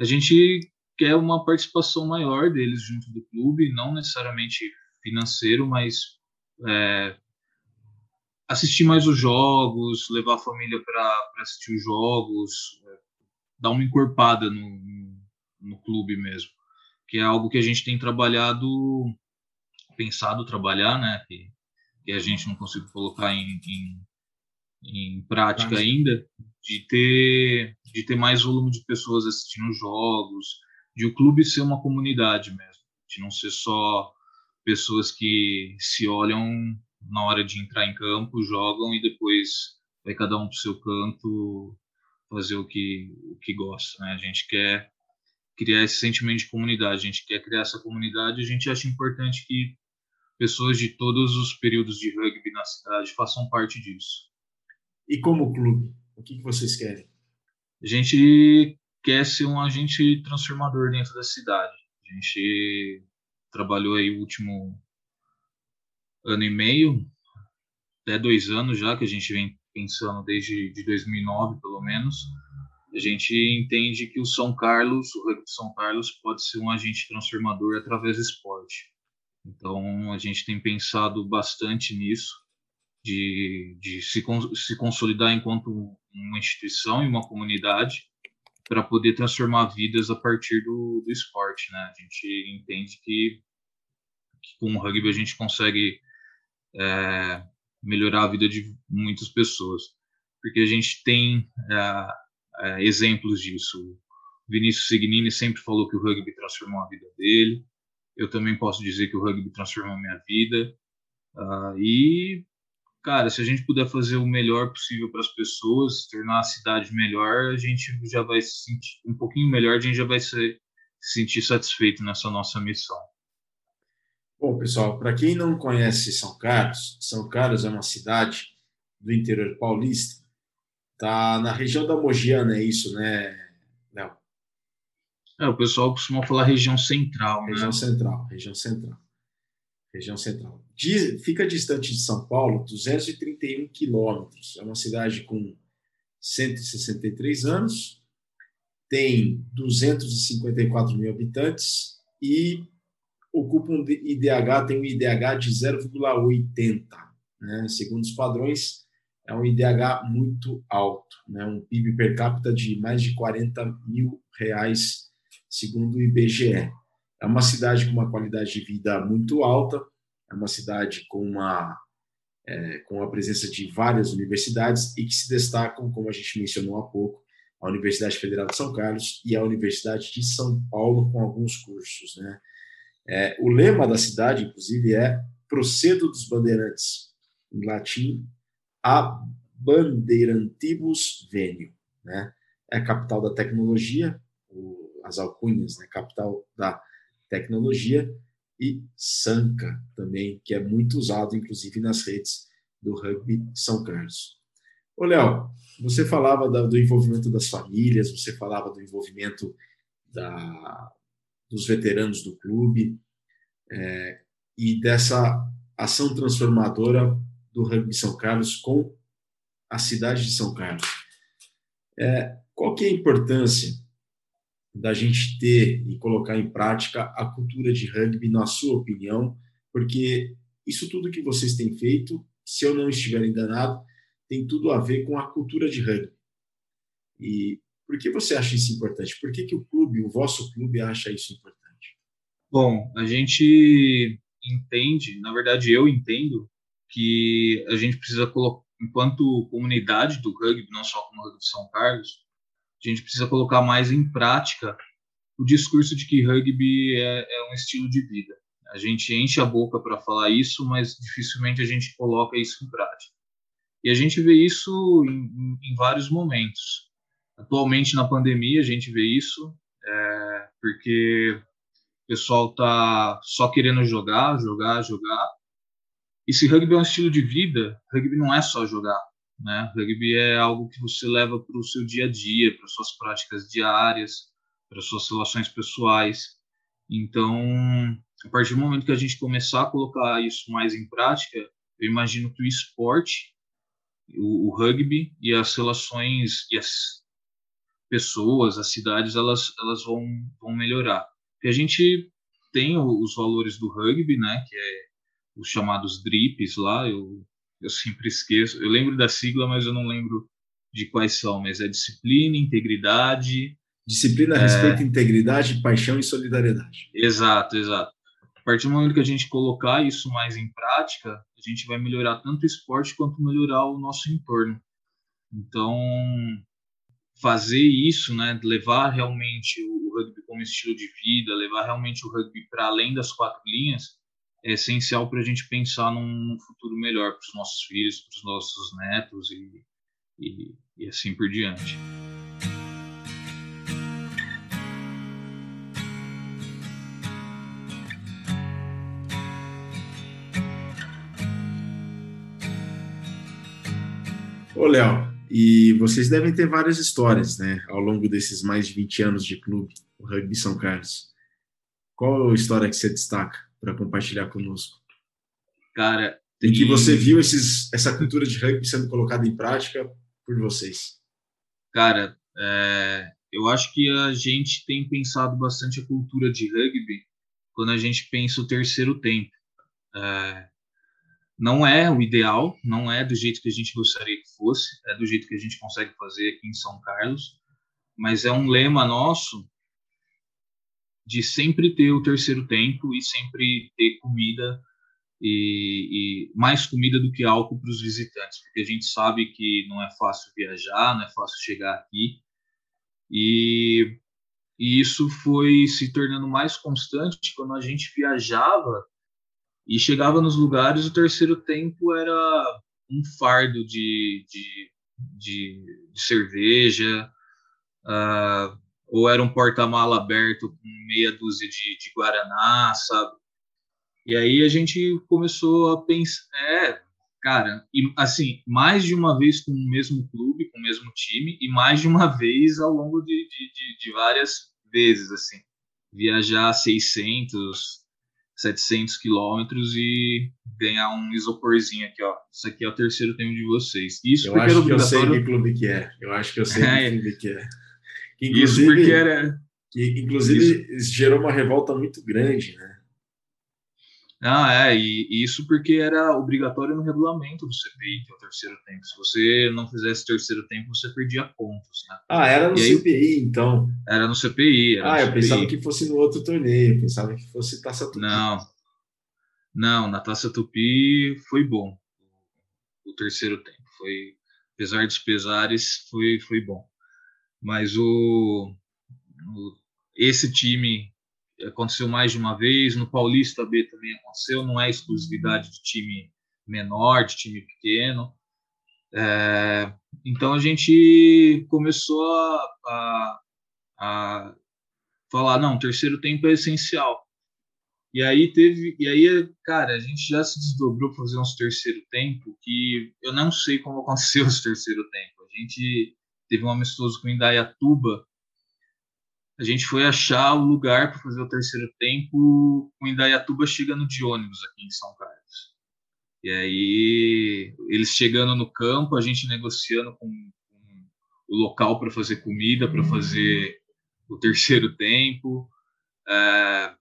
A gente quer uma participação maior deles junto do clube, não necessariamente financeiro, mas é, assistir mais os jogos, levar a família para assistir os jogos, é, dar uma encorpada no, no clube mesmo, que é algo que a gente tem trabalhado, pensado trabalhar, né? Que, que a gente não conseguiu colocar em, em, em prática ainda, de ter, de ter mais volume de pessoas assistindo os jogos, de o clube ser uma comunidade mesmo, de não ser só pessoas que se olham na hora de entrar em campo, jogam e depois vai cada um para o seu canto fazer o que, o que gosta. Né? A gente quer criar esse sentimento de comunidade, a gente quer criar essa comunidade, a gente acha importante que pessoas de todos os períodos de rugby na cidade façam parte disso. E como clube, o que, que vocês querem? A gente quer ser um agente transformador dentro da cidade. A gente trabalhou aí o último ano e meio, até dois anos já, que a gente vem pensando desde de 2009, pelo menos. A gente entende que o São Carlos, o rugby São Carlos, pode ser um agente transformador através do esporte. Então, a gente tem pensado bastante nisso, de, de se, se consolidar enquanto uma instituição e uma comunidade, para poder transformar vidas a partir do, do esporte. Né? A gente entende que, que com o rugby a gente consegue é, melhorar a vida de muitas pessoas, porque a gente tem é, é, exemplos disso. Vinícius Signini sempre falou que o rugby transformou a vida dele. Eu também posso dizer que o rugby transformou a minha vida. Uh, e, cara, se a gente puder fazer o melhor possível para as pessoas, tornar a cidade melhor, a gente já vai se sentir um pouquinho melhor, a gente já vai se, se sentir satisfeito nessa nossa missão. Bom, pessoal, para quem não conhece São Carlos, São Carlos é uma cidade do interior paulista. Tá na região da Mogiana, é isso, né, Léo? É, o pessoal costuma falar região central, região né? central, região central. Região central. Diz, fica distante de São Paulo 231 quilômetros. É uma cidade com 163 anos, tem 254 mil habitantes e ocupa um IDH, tem um IDH de 0,80. Né? Segundo os padrões, é um IDH muito alto, né? um PIB per capita de mais de 40 mil reais, segundo o IBGE. É uma cidade com uma qualidade de vida muito alta, é uma cidade com uma é, com a presença de várias universidades e que se destacam, como a gente mencionou há pouco, a Universidade Federal de São Carlos e a Universidade de São Paulo com alguns cursos, né? É, o lema da cidade, inclusive, é Procedo dos Bandeirantes, em latim, a Bandeirantibus Venio. Né? É a capital da tecnologia, as alcunhas, né? capital da tecnologia, e Sanca também, que é muito usado, inclusive, nas redes do rugby São Carlos. Ô, Léo, você falava do envolvimento das famílias, você falava do envolvimento da, dos veteranos do clube é, e dessa ação transformadora do rugby São Carlos com a cidade de São Carlos. É, qual que é a importância da gente ter e colocar em prática a cultura de rugby, na sua opinião? Porque isso tudo que vocês têm feito, se eu não estiver enganado, tem tudo a ver com a cultura de rugby. E por que você acha isso importante? Por que, que o clube, o vosso clube, acha isso importante? Bom, a gente entende, na verdade eu entendo, que a gente precisa colocar, enquanto comunidade do rugby, não só como rugby São Carlos, a gente precisa colocar mais em prática o discurso de que rugby é, é um estilo de vida. A gente enche a boca para falar isso, mas dificilmente a gente coloca isso em prática. E a gente vê isso em, em vários momentos. Atualmente, na pandemia, a gente vê isso, é, porque pessoal tá só querendo jogar, jogar, jogar. E se rugby é um estilo de vida, rugby não é só jogar, né? Rugby é algo que você leva para o seu dia a dia, para suas práticas diárias, para suas relações pessoais. Então, a partir do momento que a gente começar a colocar isso mais em prática, eu imagino que o esporte, o, o rugby e as relações e as pessoas, as cidades, elas, elas vão, vão melhorar. Porque a gente tem os valores do rugby, né, que é os chamados DRIPs lá, eu, eu sempre esqueço, eu lembro da sigla, mas eu não lembro de quais são, mas é disciplina, integridade... Disciplina, é... respeito, integridade, paixão e solidariedade. Exato, exato. A partir do momento que a gente colocar isso mais em prática, a gente vai melhorar tanto o esporte quanto melhorar o nosso entorno. Então, fazer isso, né, levar realmente o rugby como estilo de vida, levar realmente o rugby para além das quatro linhas, é essencial para a gente pensar num, futuro melhor para os nossos filhos, para os nossos netos e, e, e assim por diante. Ô, Léo, e vocês devem ter várias histórias, né, ao longo desses mais de 20 anos de clube, o Rugby São Carlos. Qual a história que você destaca para compartilhar conosco? Cara, em que você viu esses, essa cultura de rugby sendo colocada em prática por vocês? Cara, é, eu acho que a gente tem pensado bastante a cultura de rugby quando a gente pensa o terceiro tempo. É, não é o ideal, não é do jeito que a gente gostaria que fosse, é do jeito que a gente consegue fazer aqui em São Carlos, mas é um lema nosso de sempre ter o terceiro tempo e sempre ter comida e, e mais comida do que álcool para os visitantes, porque a gente sabe que não é fácil viajar, não é fácil chegar aqui. E, e isso foi se tornando mais constante quando a gente viajava e chegava nos lugares, o terceiro tempo era um fardo de, de, de, de cerveja, uh, ou era um porta-mala aberto com meia dúzia de, de Guaraná, sabe? E aí a gente começou a pensar, é, cara, e, assim, mais de uma vez com o mesmo clube, com o mesmo time, e mais de uma vez ao longo de, de, de, de várias vezes, assim. Viajar 600, 700 quilômetros e ganhar um isoporzinho aqui, ó. Isso aqui é o terceiro tempo de vocês. Isso eu acho que eu sei que clube que é. Eu acho que eu sei é. que clube que é. Que, Isso porque era... Que, inclusive, Isso. gerou uma revolta muito grande, né? Ah, é, e, e, isso porque era obrigatório no regulamento do CPI, que é o terceiro tempo. Se você não fizesse terceiro tempo, você perdia pontos, né? Ah, era no e CPI, aí, então. Era no CPI. Era ah, no eu CPI. pensava que fosse no outro torneio, eu pensava que fosse Taça Tupi. Não, não, na Taça Tupi foi bom. O terceiro tempo foi, apesar dos pesares, foi, foi bom. Mas o, o esse time aconteceu mais de uma vez, no Paulista B também aconteceu, não é exclusividade de time menor, de time pequeno. É, então a gente começou a, a, a, falar, não, terceiro tempo é essencial. E aí teve, e aí, cara, a gente já se desdobrou para fazer uns terceiro tempo que eu não sei como aconteceu esse terceiro tempo. A gente teve um amistoso com Indaiatuba a gente foi achar o lugar para fazer o terceiro tempo. O Indaiatuba chegando de ônibus aqui em São Carlos. E aí, eles chegando no campo, a gente negociando com, com o local para fazer comida, para fazer o terceiro tempo. É,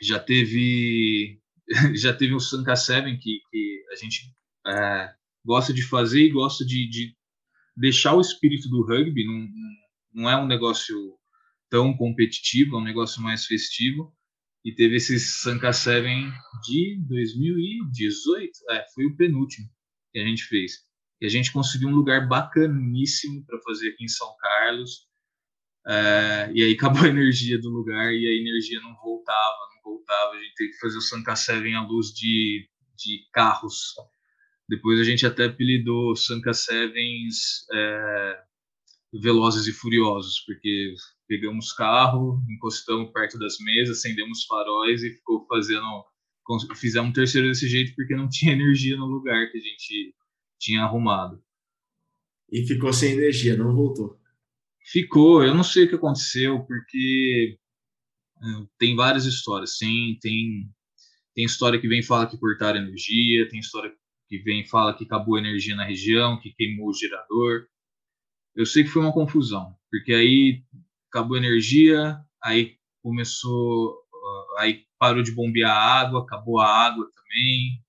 já teve já teve o Sanka Seven que, que a gente é, gosta de fazer e gosta de, de deixar o espírito do rugby. Não, não é um negócio tão competitivo, é um negócio mais festivo. E teve esse Sanka Seven de 2018, é, foi o penúltimo que a gente fez. E a gente conseguiu um lugar bacaníssimo para fazer aqui em São Carlos. É, e aí acabou a energia do lugar e a energia não voltava, não voltava. A gente teve que fazer o Sanka Seven à luz de, de carros. Depois a gente até apelidou Sanka Sevens é, Velozes e Furiosos, porque pegamos carro, encostamos perto das mesas, acendemos faróis e ficou fazendo. Fizemos um terceiro desse jeito porque não tinha energia no lugar que a gente tinha arrumado. E ficou sem energia, não voltou? Ficou, eu não sei o que aconteceu, porque tem várias histórias. Tem, tem, tem história que vem e fala que cortaram energia, tem história que vem e fala que acabou a energia na região, que queimou o gerador. Eu sei que foi uma confusão, porque aí acabou a energia, aí começou, aí parou de bombear a água, acabou a água também,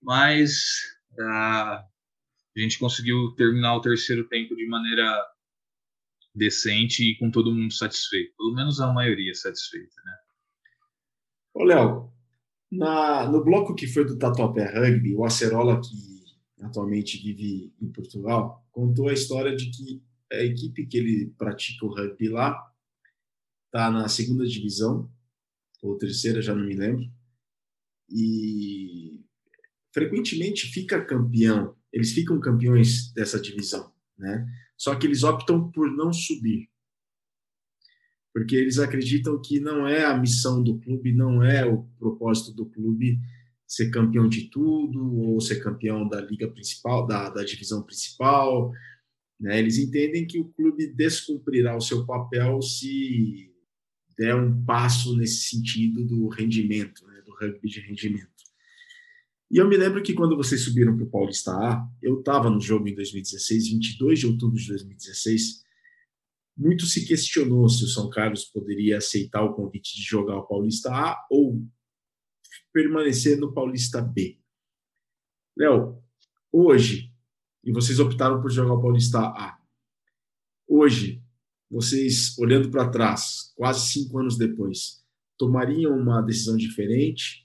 mas a gente conseguiu terminar o terceiro tempo de maneira decente e com todo mundo satisfeito, pelo menos a maioria satisfeita, né? Ô, Léo, no bloco que foi do Tatuapé Rugby, o Acerola, que atualmente vive em Portugal, contou a história de que a equipe que ele pratica o rugby lá está na segunda divisão, ou terceira, já não me lembro, e frequentemente fica campeão, eles ficam campeões dessa divisão, né? Só que eles optam por não subir. Porque eles acreditam que não é a missão do clube, não é o propósito do clube ser campeão de tudo ou ser campeão da liga principal, da, da divisão principal. Né? Eles entendem que o clube descumprirá o seu papel se der um passo nesse sentido do rendimento, né? do rugby de rendimento. E eu me lembro que quando vocês subiram para o Paulista A, eu estava no jogo em 2016, 22 de outubro de 2016. Muito se questionou se o São Carlos poderia aceitar o convite de jogar o Paulista A ou permanecer no Paulista B. Léo, hoje, e vocês optaram por jogar o Paulista A. Hoje, vocês, olhando para trás, quase cinco anos depois, tomariam uma decisão diferente?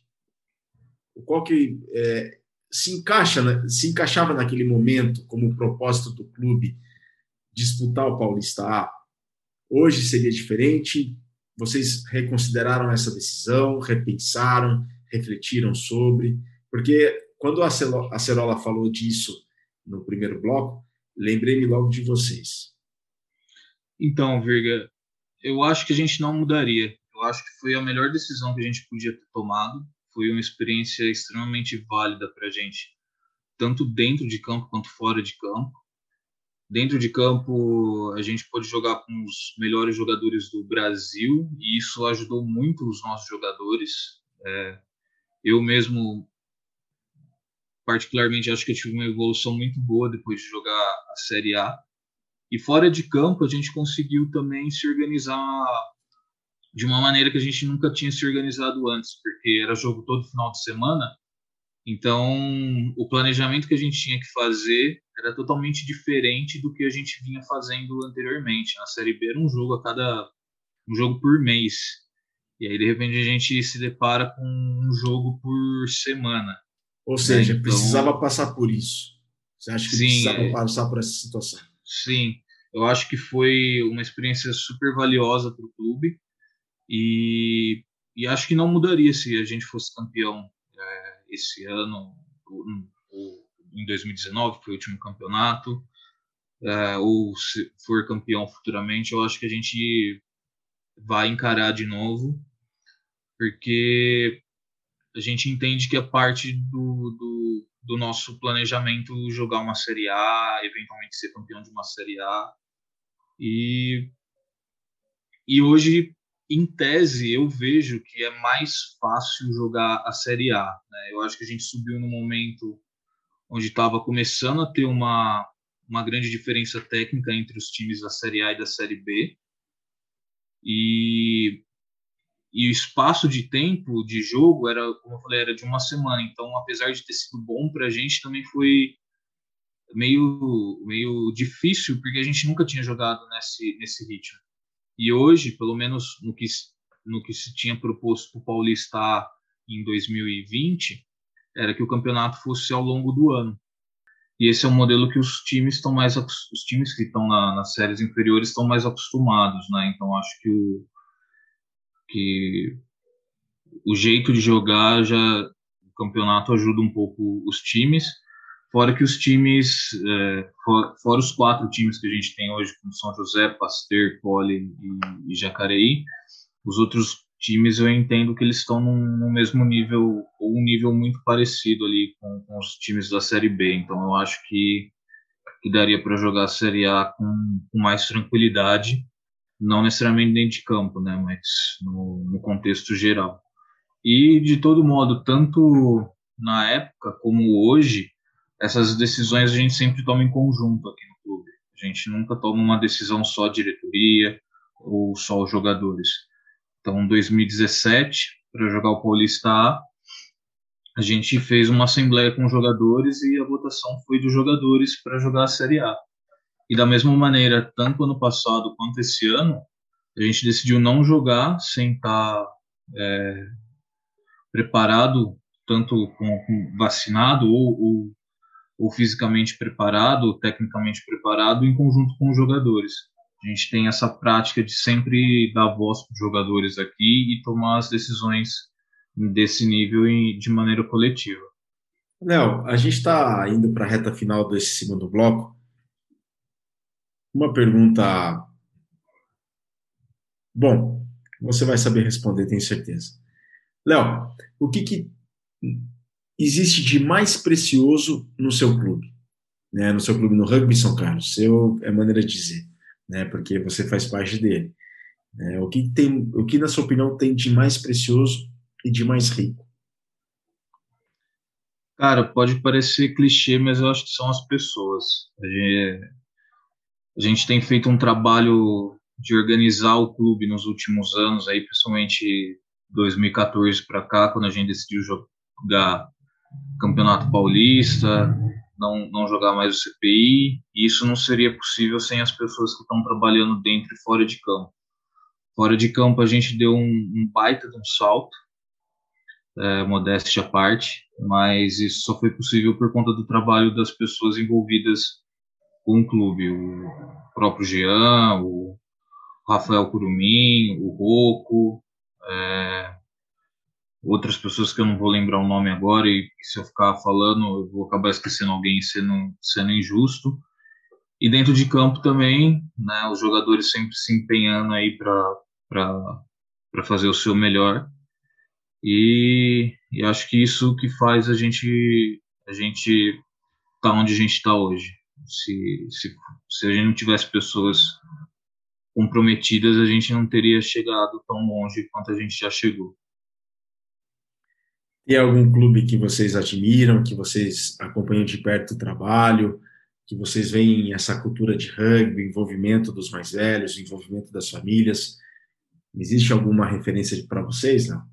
qual que é, se encaixa, se encaixava naquele momento como propósito do clube disputar o Paulista A. Hoje seria diferente? Vocês reconsideraram essa decisão, repensaram, refletiram sobre? Porque quando a Cerola falou disso no primeiro bloco, lembrei-me logo de vocês. Então, Virga, eu acho que a gente não mudaria. Eu acho que foi a melhor decisão que a gente podia ter tomado foi uma experiência extremamente válida para a gente, tanto dentro de campo quanto fora de campo. Dentro de campo, a gente pôde jogar com os melhores jogadores do Brasil e isso ajudou muito os nossos jogadores. É, eu mesmo, particularmente, acho que eu tive uma evolução muito boa depois de jogar a Série A. E fora de campo, a gente conseguiu também se organizar de uma maneira que a gente nunca tinha se organizado antes, porque era jogo todo final de semana. Então, o planejamento que a gente tinha que fazer era totalmente diferente do que a gente vinha fazendo anteriormente. Na Série B era um jogo a cada um jogo por mês. E aí de repente a gente se depara com um jogo por semana. Ou seja, então, precisava passar por isso. Você acha que sim, precisava é, passar por essa situação? Sim, eu acho que foi uma experiência super valiosa para o clube. E, e acho que não mudaria se a gente fosse campeão esse ano, em 2019, que foi o último campeonato, é, ou se for campeão futuramente, eu acho que a gente vai encarar de novo, porque a gente entende que é parte do, do, do, nosso planejamento jogar uma Série A, eventualmente ser campeão de uma Série A. E, e hoje em tese, eu vejo que é mais fácil jogar a Série A. Né? Eu acho que a gente subiu no momento onde estava começando a ter uma, uma grande diferença técnica entre os times da Série A e da Série B. E, e o espaço de tempo de jogo era, como eu falei, era de uma semana. Então, apesar de ter sido bom para a gente, também foi meio, meio difícil, porque a gente nunca tinha jogado nesse, nesse ritmo. E hoje, pelo menos no que, no que se tinha proposto para o Paulista em 2020, era que o campeonato fosse ao longo do ano. E esse é um modelo que os times estão mais os times que estão na, nas séries inferiores estão mais acostumados, né? Então acho que o que o jeito de jogar já o campeonato ajuda um pouco os times Fora que os times, é, for, fora os quatro times que a gente tem hoje, como São José, Pasteur, Poli e, e Jacareí, os outros times eu entendo que eles estão no mesmo nível, ou um nível muito parecido ali com, com, os times da Série B. Então eu acho que, que daria para jogar a Série A com, com, mais tranquilidade, não necessariamente dentro de campo, né, mas no, no contexto geral. E, de todo modo, tanto na época como hoje, essas decisões a gente sempre toma em conjunto aqui no clube. A gente nunca toma uma decisão só a diretoria ou só os jogadores. Então, em 2017, para jogar o Paulista A, a gente fez uma assembleia com os jogadores e a votação foi dos jogadores para jogar a Série A. E da mesma maneira, tanto ano passado quanto esse ano, a gente decidiu não jogar sem estar tá, é, preparado, tanto com, com vacinado ou, ou, ou, fisicamente preparado, tecnicamente preparado, em conjunto com os jogadores. A gente tem essa prática de sempre dar voz para os jogadores aqui e tomar as decisões desse nível de maneira coletiva. Léo, a gente está indo para a reta final desse segundo bloco. Uma pergunta. Bom, você vai saber responder, tenho certeza. Léo, o que, que existe de mais precioso no seu clube? Né, no seu clube, no Rugby São Carlos? Seu é maneira de dizer, né, porque você faz parte dele. Né, o, que tem, o que, na sua opinião, tem de mais precioso e de mais rico? Cara, pode parecer clichê, mas eu acho que são as pessoas. A gente, a gente tem feito um trabalho de organizar o clube nos últimos anos, aí principalmente 2014 para cá, quando a gente decidiu jogar Campeonato Paulista, não, não jogar mais o CPI, e isso não seria possível sem as pessoas que estão trabalhando dentro e fora de campo. Fora de campo, a gente deu um, um baita de um salto, é, modéstia à parte, mas isso só foi possível por conta do trabalho das pessoas envolvidas com o clube, o próprio Jean, o Rafael Curumim, o Rocco, é, outras pessoas que eu não vou lembrar o nome agora e se eu ficar falando eu vou acabar esquecendo alguém sendo, sendo injusto. E dentro de campo também, né, os jogadores sempre se empenhando aí para fazer o seu melhor. E, e acho que isso que faz a gente a gente tá onde a gente está hoje. Se, se, se a gente não tivesse pessoas comprometidas, a gente não teria chegado tão longe quanto a gente já chegou. Tem algum clube que vocês admiram, que vocês acompanham de perto o trabalho, que vocês veem essa cultura de rugby, envolvimento dos mais velhos, envolvimento das famílias? Existe alguma referência para vocês, não?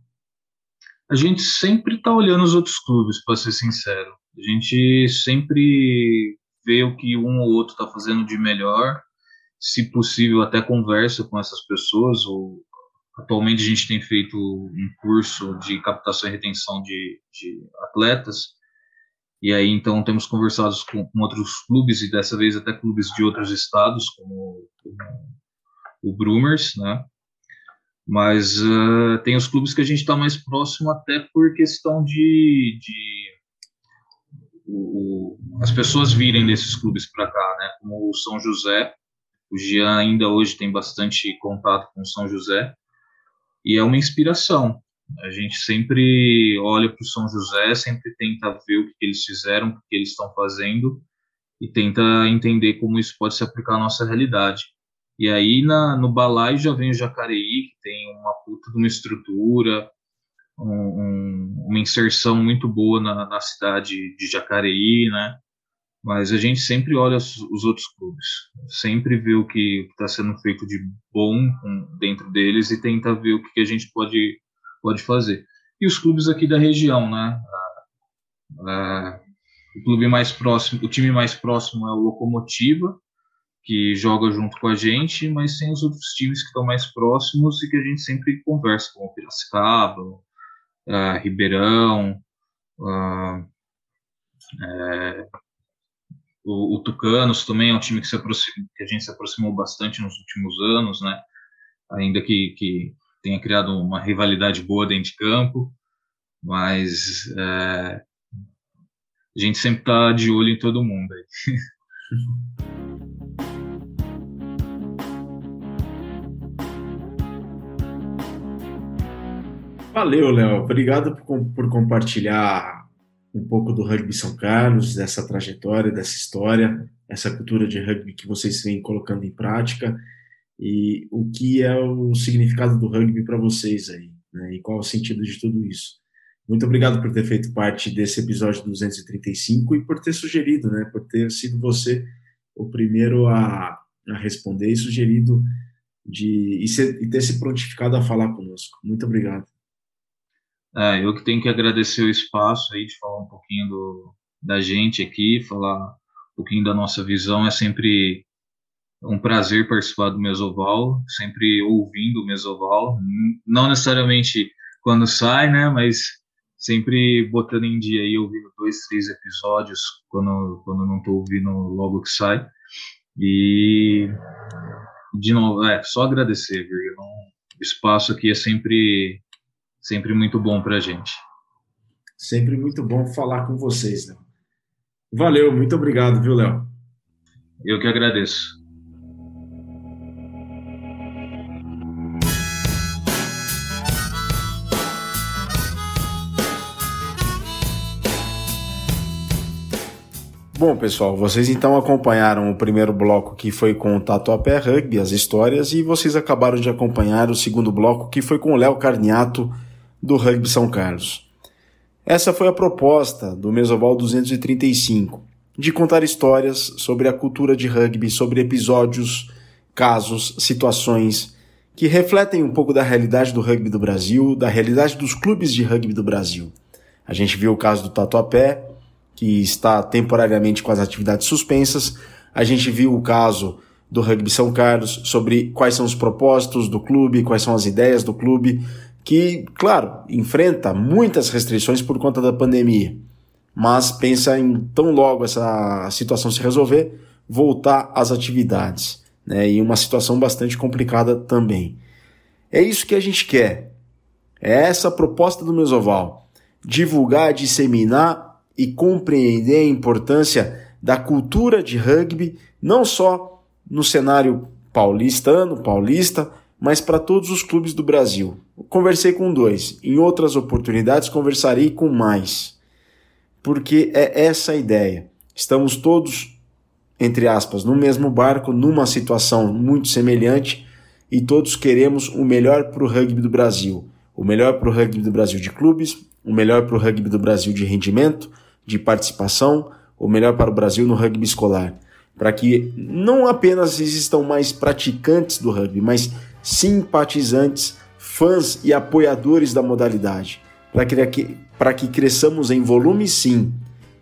a gente sempre está olhando os outros clubes, para ser sincero. A gente sempre vê o que um ou outro está fazendo de melhor, se possível até conversa com essas pessoas. Ou atualmente a gente tem feito um curso de captação e retenção de, de atletas. E aí então temos conversado com, com, outros clubes e dessa vez até clubes de outros estados, como, como o Brumers, né? Mas uh, tem os clubes que a gente está mais próximo até por questão de, de o, as pessoas virem desses clubes para cá, né? Como o São José, o Jean ainda hoje tem bastante contato com o São José e é uma inspiração. A gente sempre olha para o São José, sempre tenta ver o que eles fizeram, o que eles estão fazendo e tenta entender como isso pode se aplicar à nossa realidade. E aí na, no Balai já vem o Jacareí, que tem uma puta de uma estrutura, um, um, uma inserção muito boa na, na, cidade de Jacareí, né? Mas a gente sempre olha os, os outros clubes, sempre vê o que está sendo feito de bom dentro deles e tenta ver o que, a gente pode, pode fazer. E os clubes aqui da região, né? o clube mais próximo, o time mais próximo é o Locomotiva, que joga junto com a gente, mas tem os outros times que estão mais próximos e que a gente sempre conversa, como Piracicaba, uh, Ribeirão, uh, o, o, Tucanos também é um time que, se aproxima, que a gente se aproximou bastante nos últimos anos, né? ainda que, que tenha criado uma rivalidade boa dentro de campo, mas é, a gente sempre está de olho em todo mundo. Valeu, Léo. Obrigado por, por, compartilhar um pouco do rugby São Carlos, dessa trajetória, dessa história, essa cultura de rugby que vocês vêm colocando em prática e o que é o significado do rugby para vocês aí, Né? E qual o sentido de tudo isso? Muito obrigado por ter feito parte desse episódio 235 e por ter sugerido, né, por ter sido você o primeiro a, a responder e sugerido de e, ser, e ter se prontificado a falar conosco. Muito obrigado. É, eu que tenho que agradecer o espaço aí de falar um pouquinho do, da gente aqui, falar um pouquinho da nossa visão. É sempre um prazer participar do Mesoval, sempre ouvindo o Mesoval, não necessariamente quando sai, né, mas sempre botando em dia aí, ouvindo dois, três episódios quando, quando não estou ouvindo logo que sai. E, de novo, é, só agradecer, viu? O espaço aqui é sempre sempre muito bom para a gente. Sempre muito bom falar com vocês, Léo. Valeu, muito obrigado, viu, Léo? Eu que agradeço. Bom, pessoal, vocês então acompanharam o primeiro bloco que foi com o Tatuapé Rugby, as histórias, e vocês acabaram de acompanhar o segundo bloco que foi com o Léo Carniato, do Rugby São Carlos. Essa foi a proposta do Mesoval 235, de contar histórias sobre a cultura de rugby, sobre episódios, casos, situações que refletem um pouco da realidade do rugby do Brasil, da realidade dos clubes de rugby do Brasil. A gente viu o caso do Tatuapé, que está temporariamente com as atividades suspensas. A gente viu o caso do Rugby São Carlos sobre quais são os propósitos do clube, quais são as ideias do clube que, claro, enfrenta muitas restrições por conta da pandemia, mas pensa em tão logo essa situação se resolver, voltar às atividades, né? E uma situação bastante complicada também. É isso que a gente quer. É essa a proposta do Mesoval: divulgar, disseminar e compreender a importância da cultura de rugby, não só no cenário paulistano, paulista, mas para todos os clubes do Brasil. Conversei com dois, em outras oportunidades conversarei com mais. Porque é essa a ideia. Estamos todos, entre aspas, no mesmo barco, numa situação muito semelhante e todos queremos o melhor para o rugby do Brasil. O melhor para o rugby do Brasil de clubes, o melhor para o rugby do Brasil de rendimento, de participação, o melhor para o Brasil no rugby escolar. Para que não apenas existam mais praticantes do rugby, mas simpatizantes, fãs e apoiadores da modalidade, para que, para que cresçamos em volume, sim,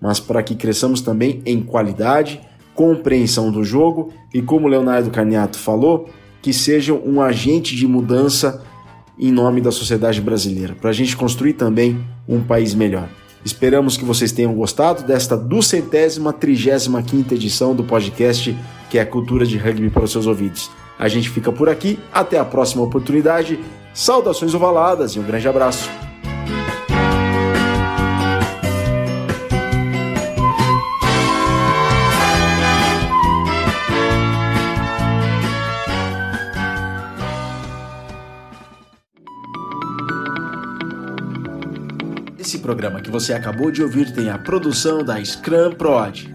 mas para que cresçamos também em qualidade, compreensão do jogo e, como Leonardo Caniato falou, que sejam um agente de mudança em nome da sociedade brasileira, para a gente construir também um país melhor. Esperamos que vocês tenham gostado desta duzentésima, trigésima quinta edição do podcast que é a cultura de rugby para os seus ouvidos. A gente fica por aqui, até a próxima oportunidade. Saudações ovaladas e um grande abraço. Esse programa que você acabou de ouvir tem a produção da Scrum Prod.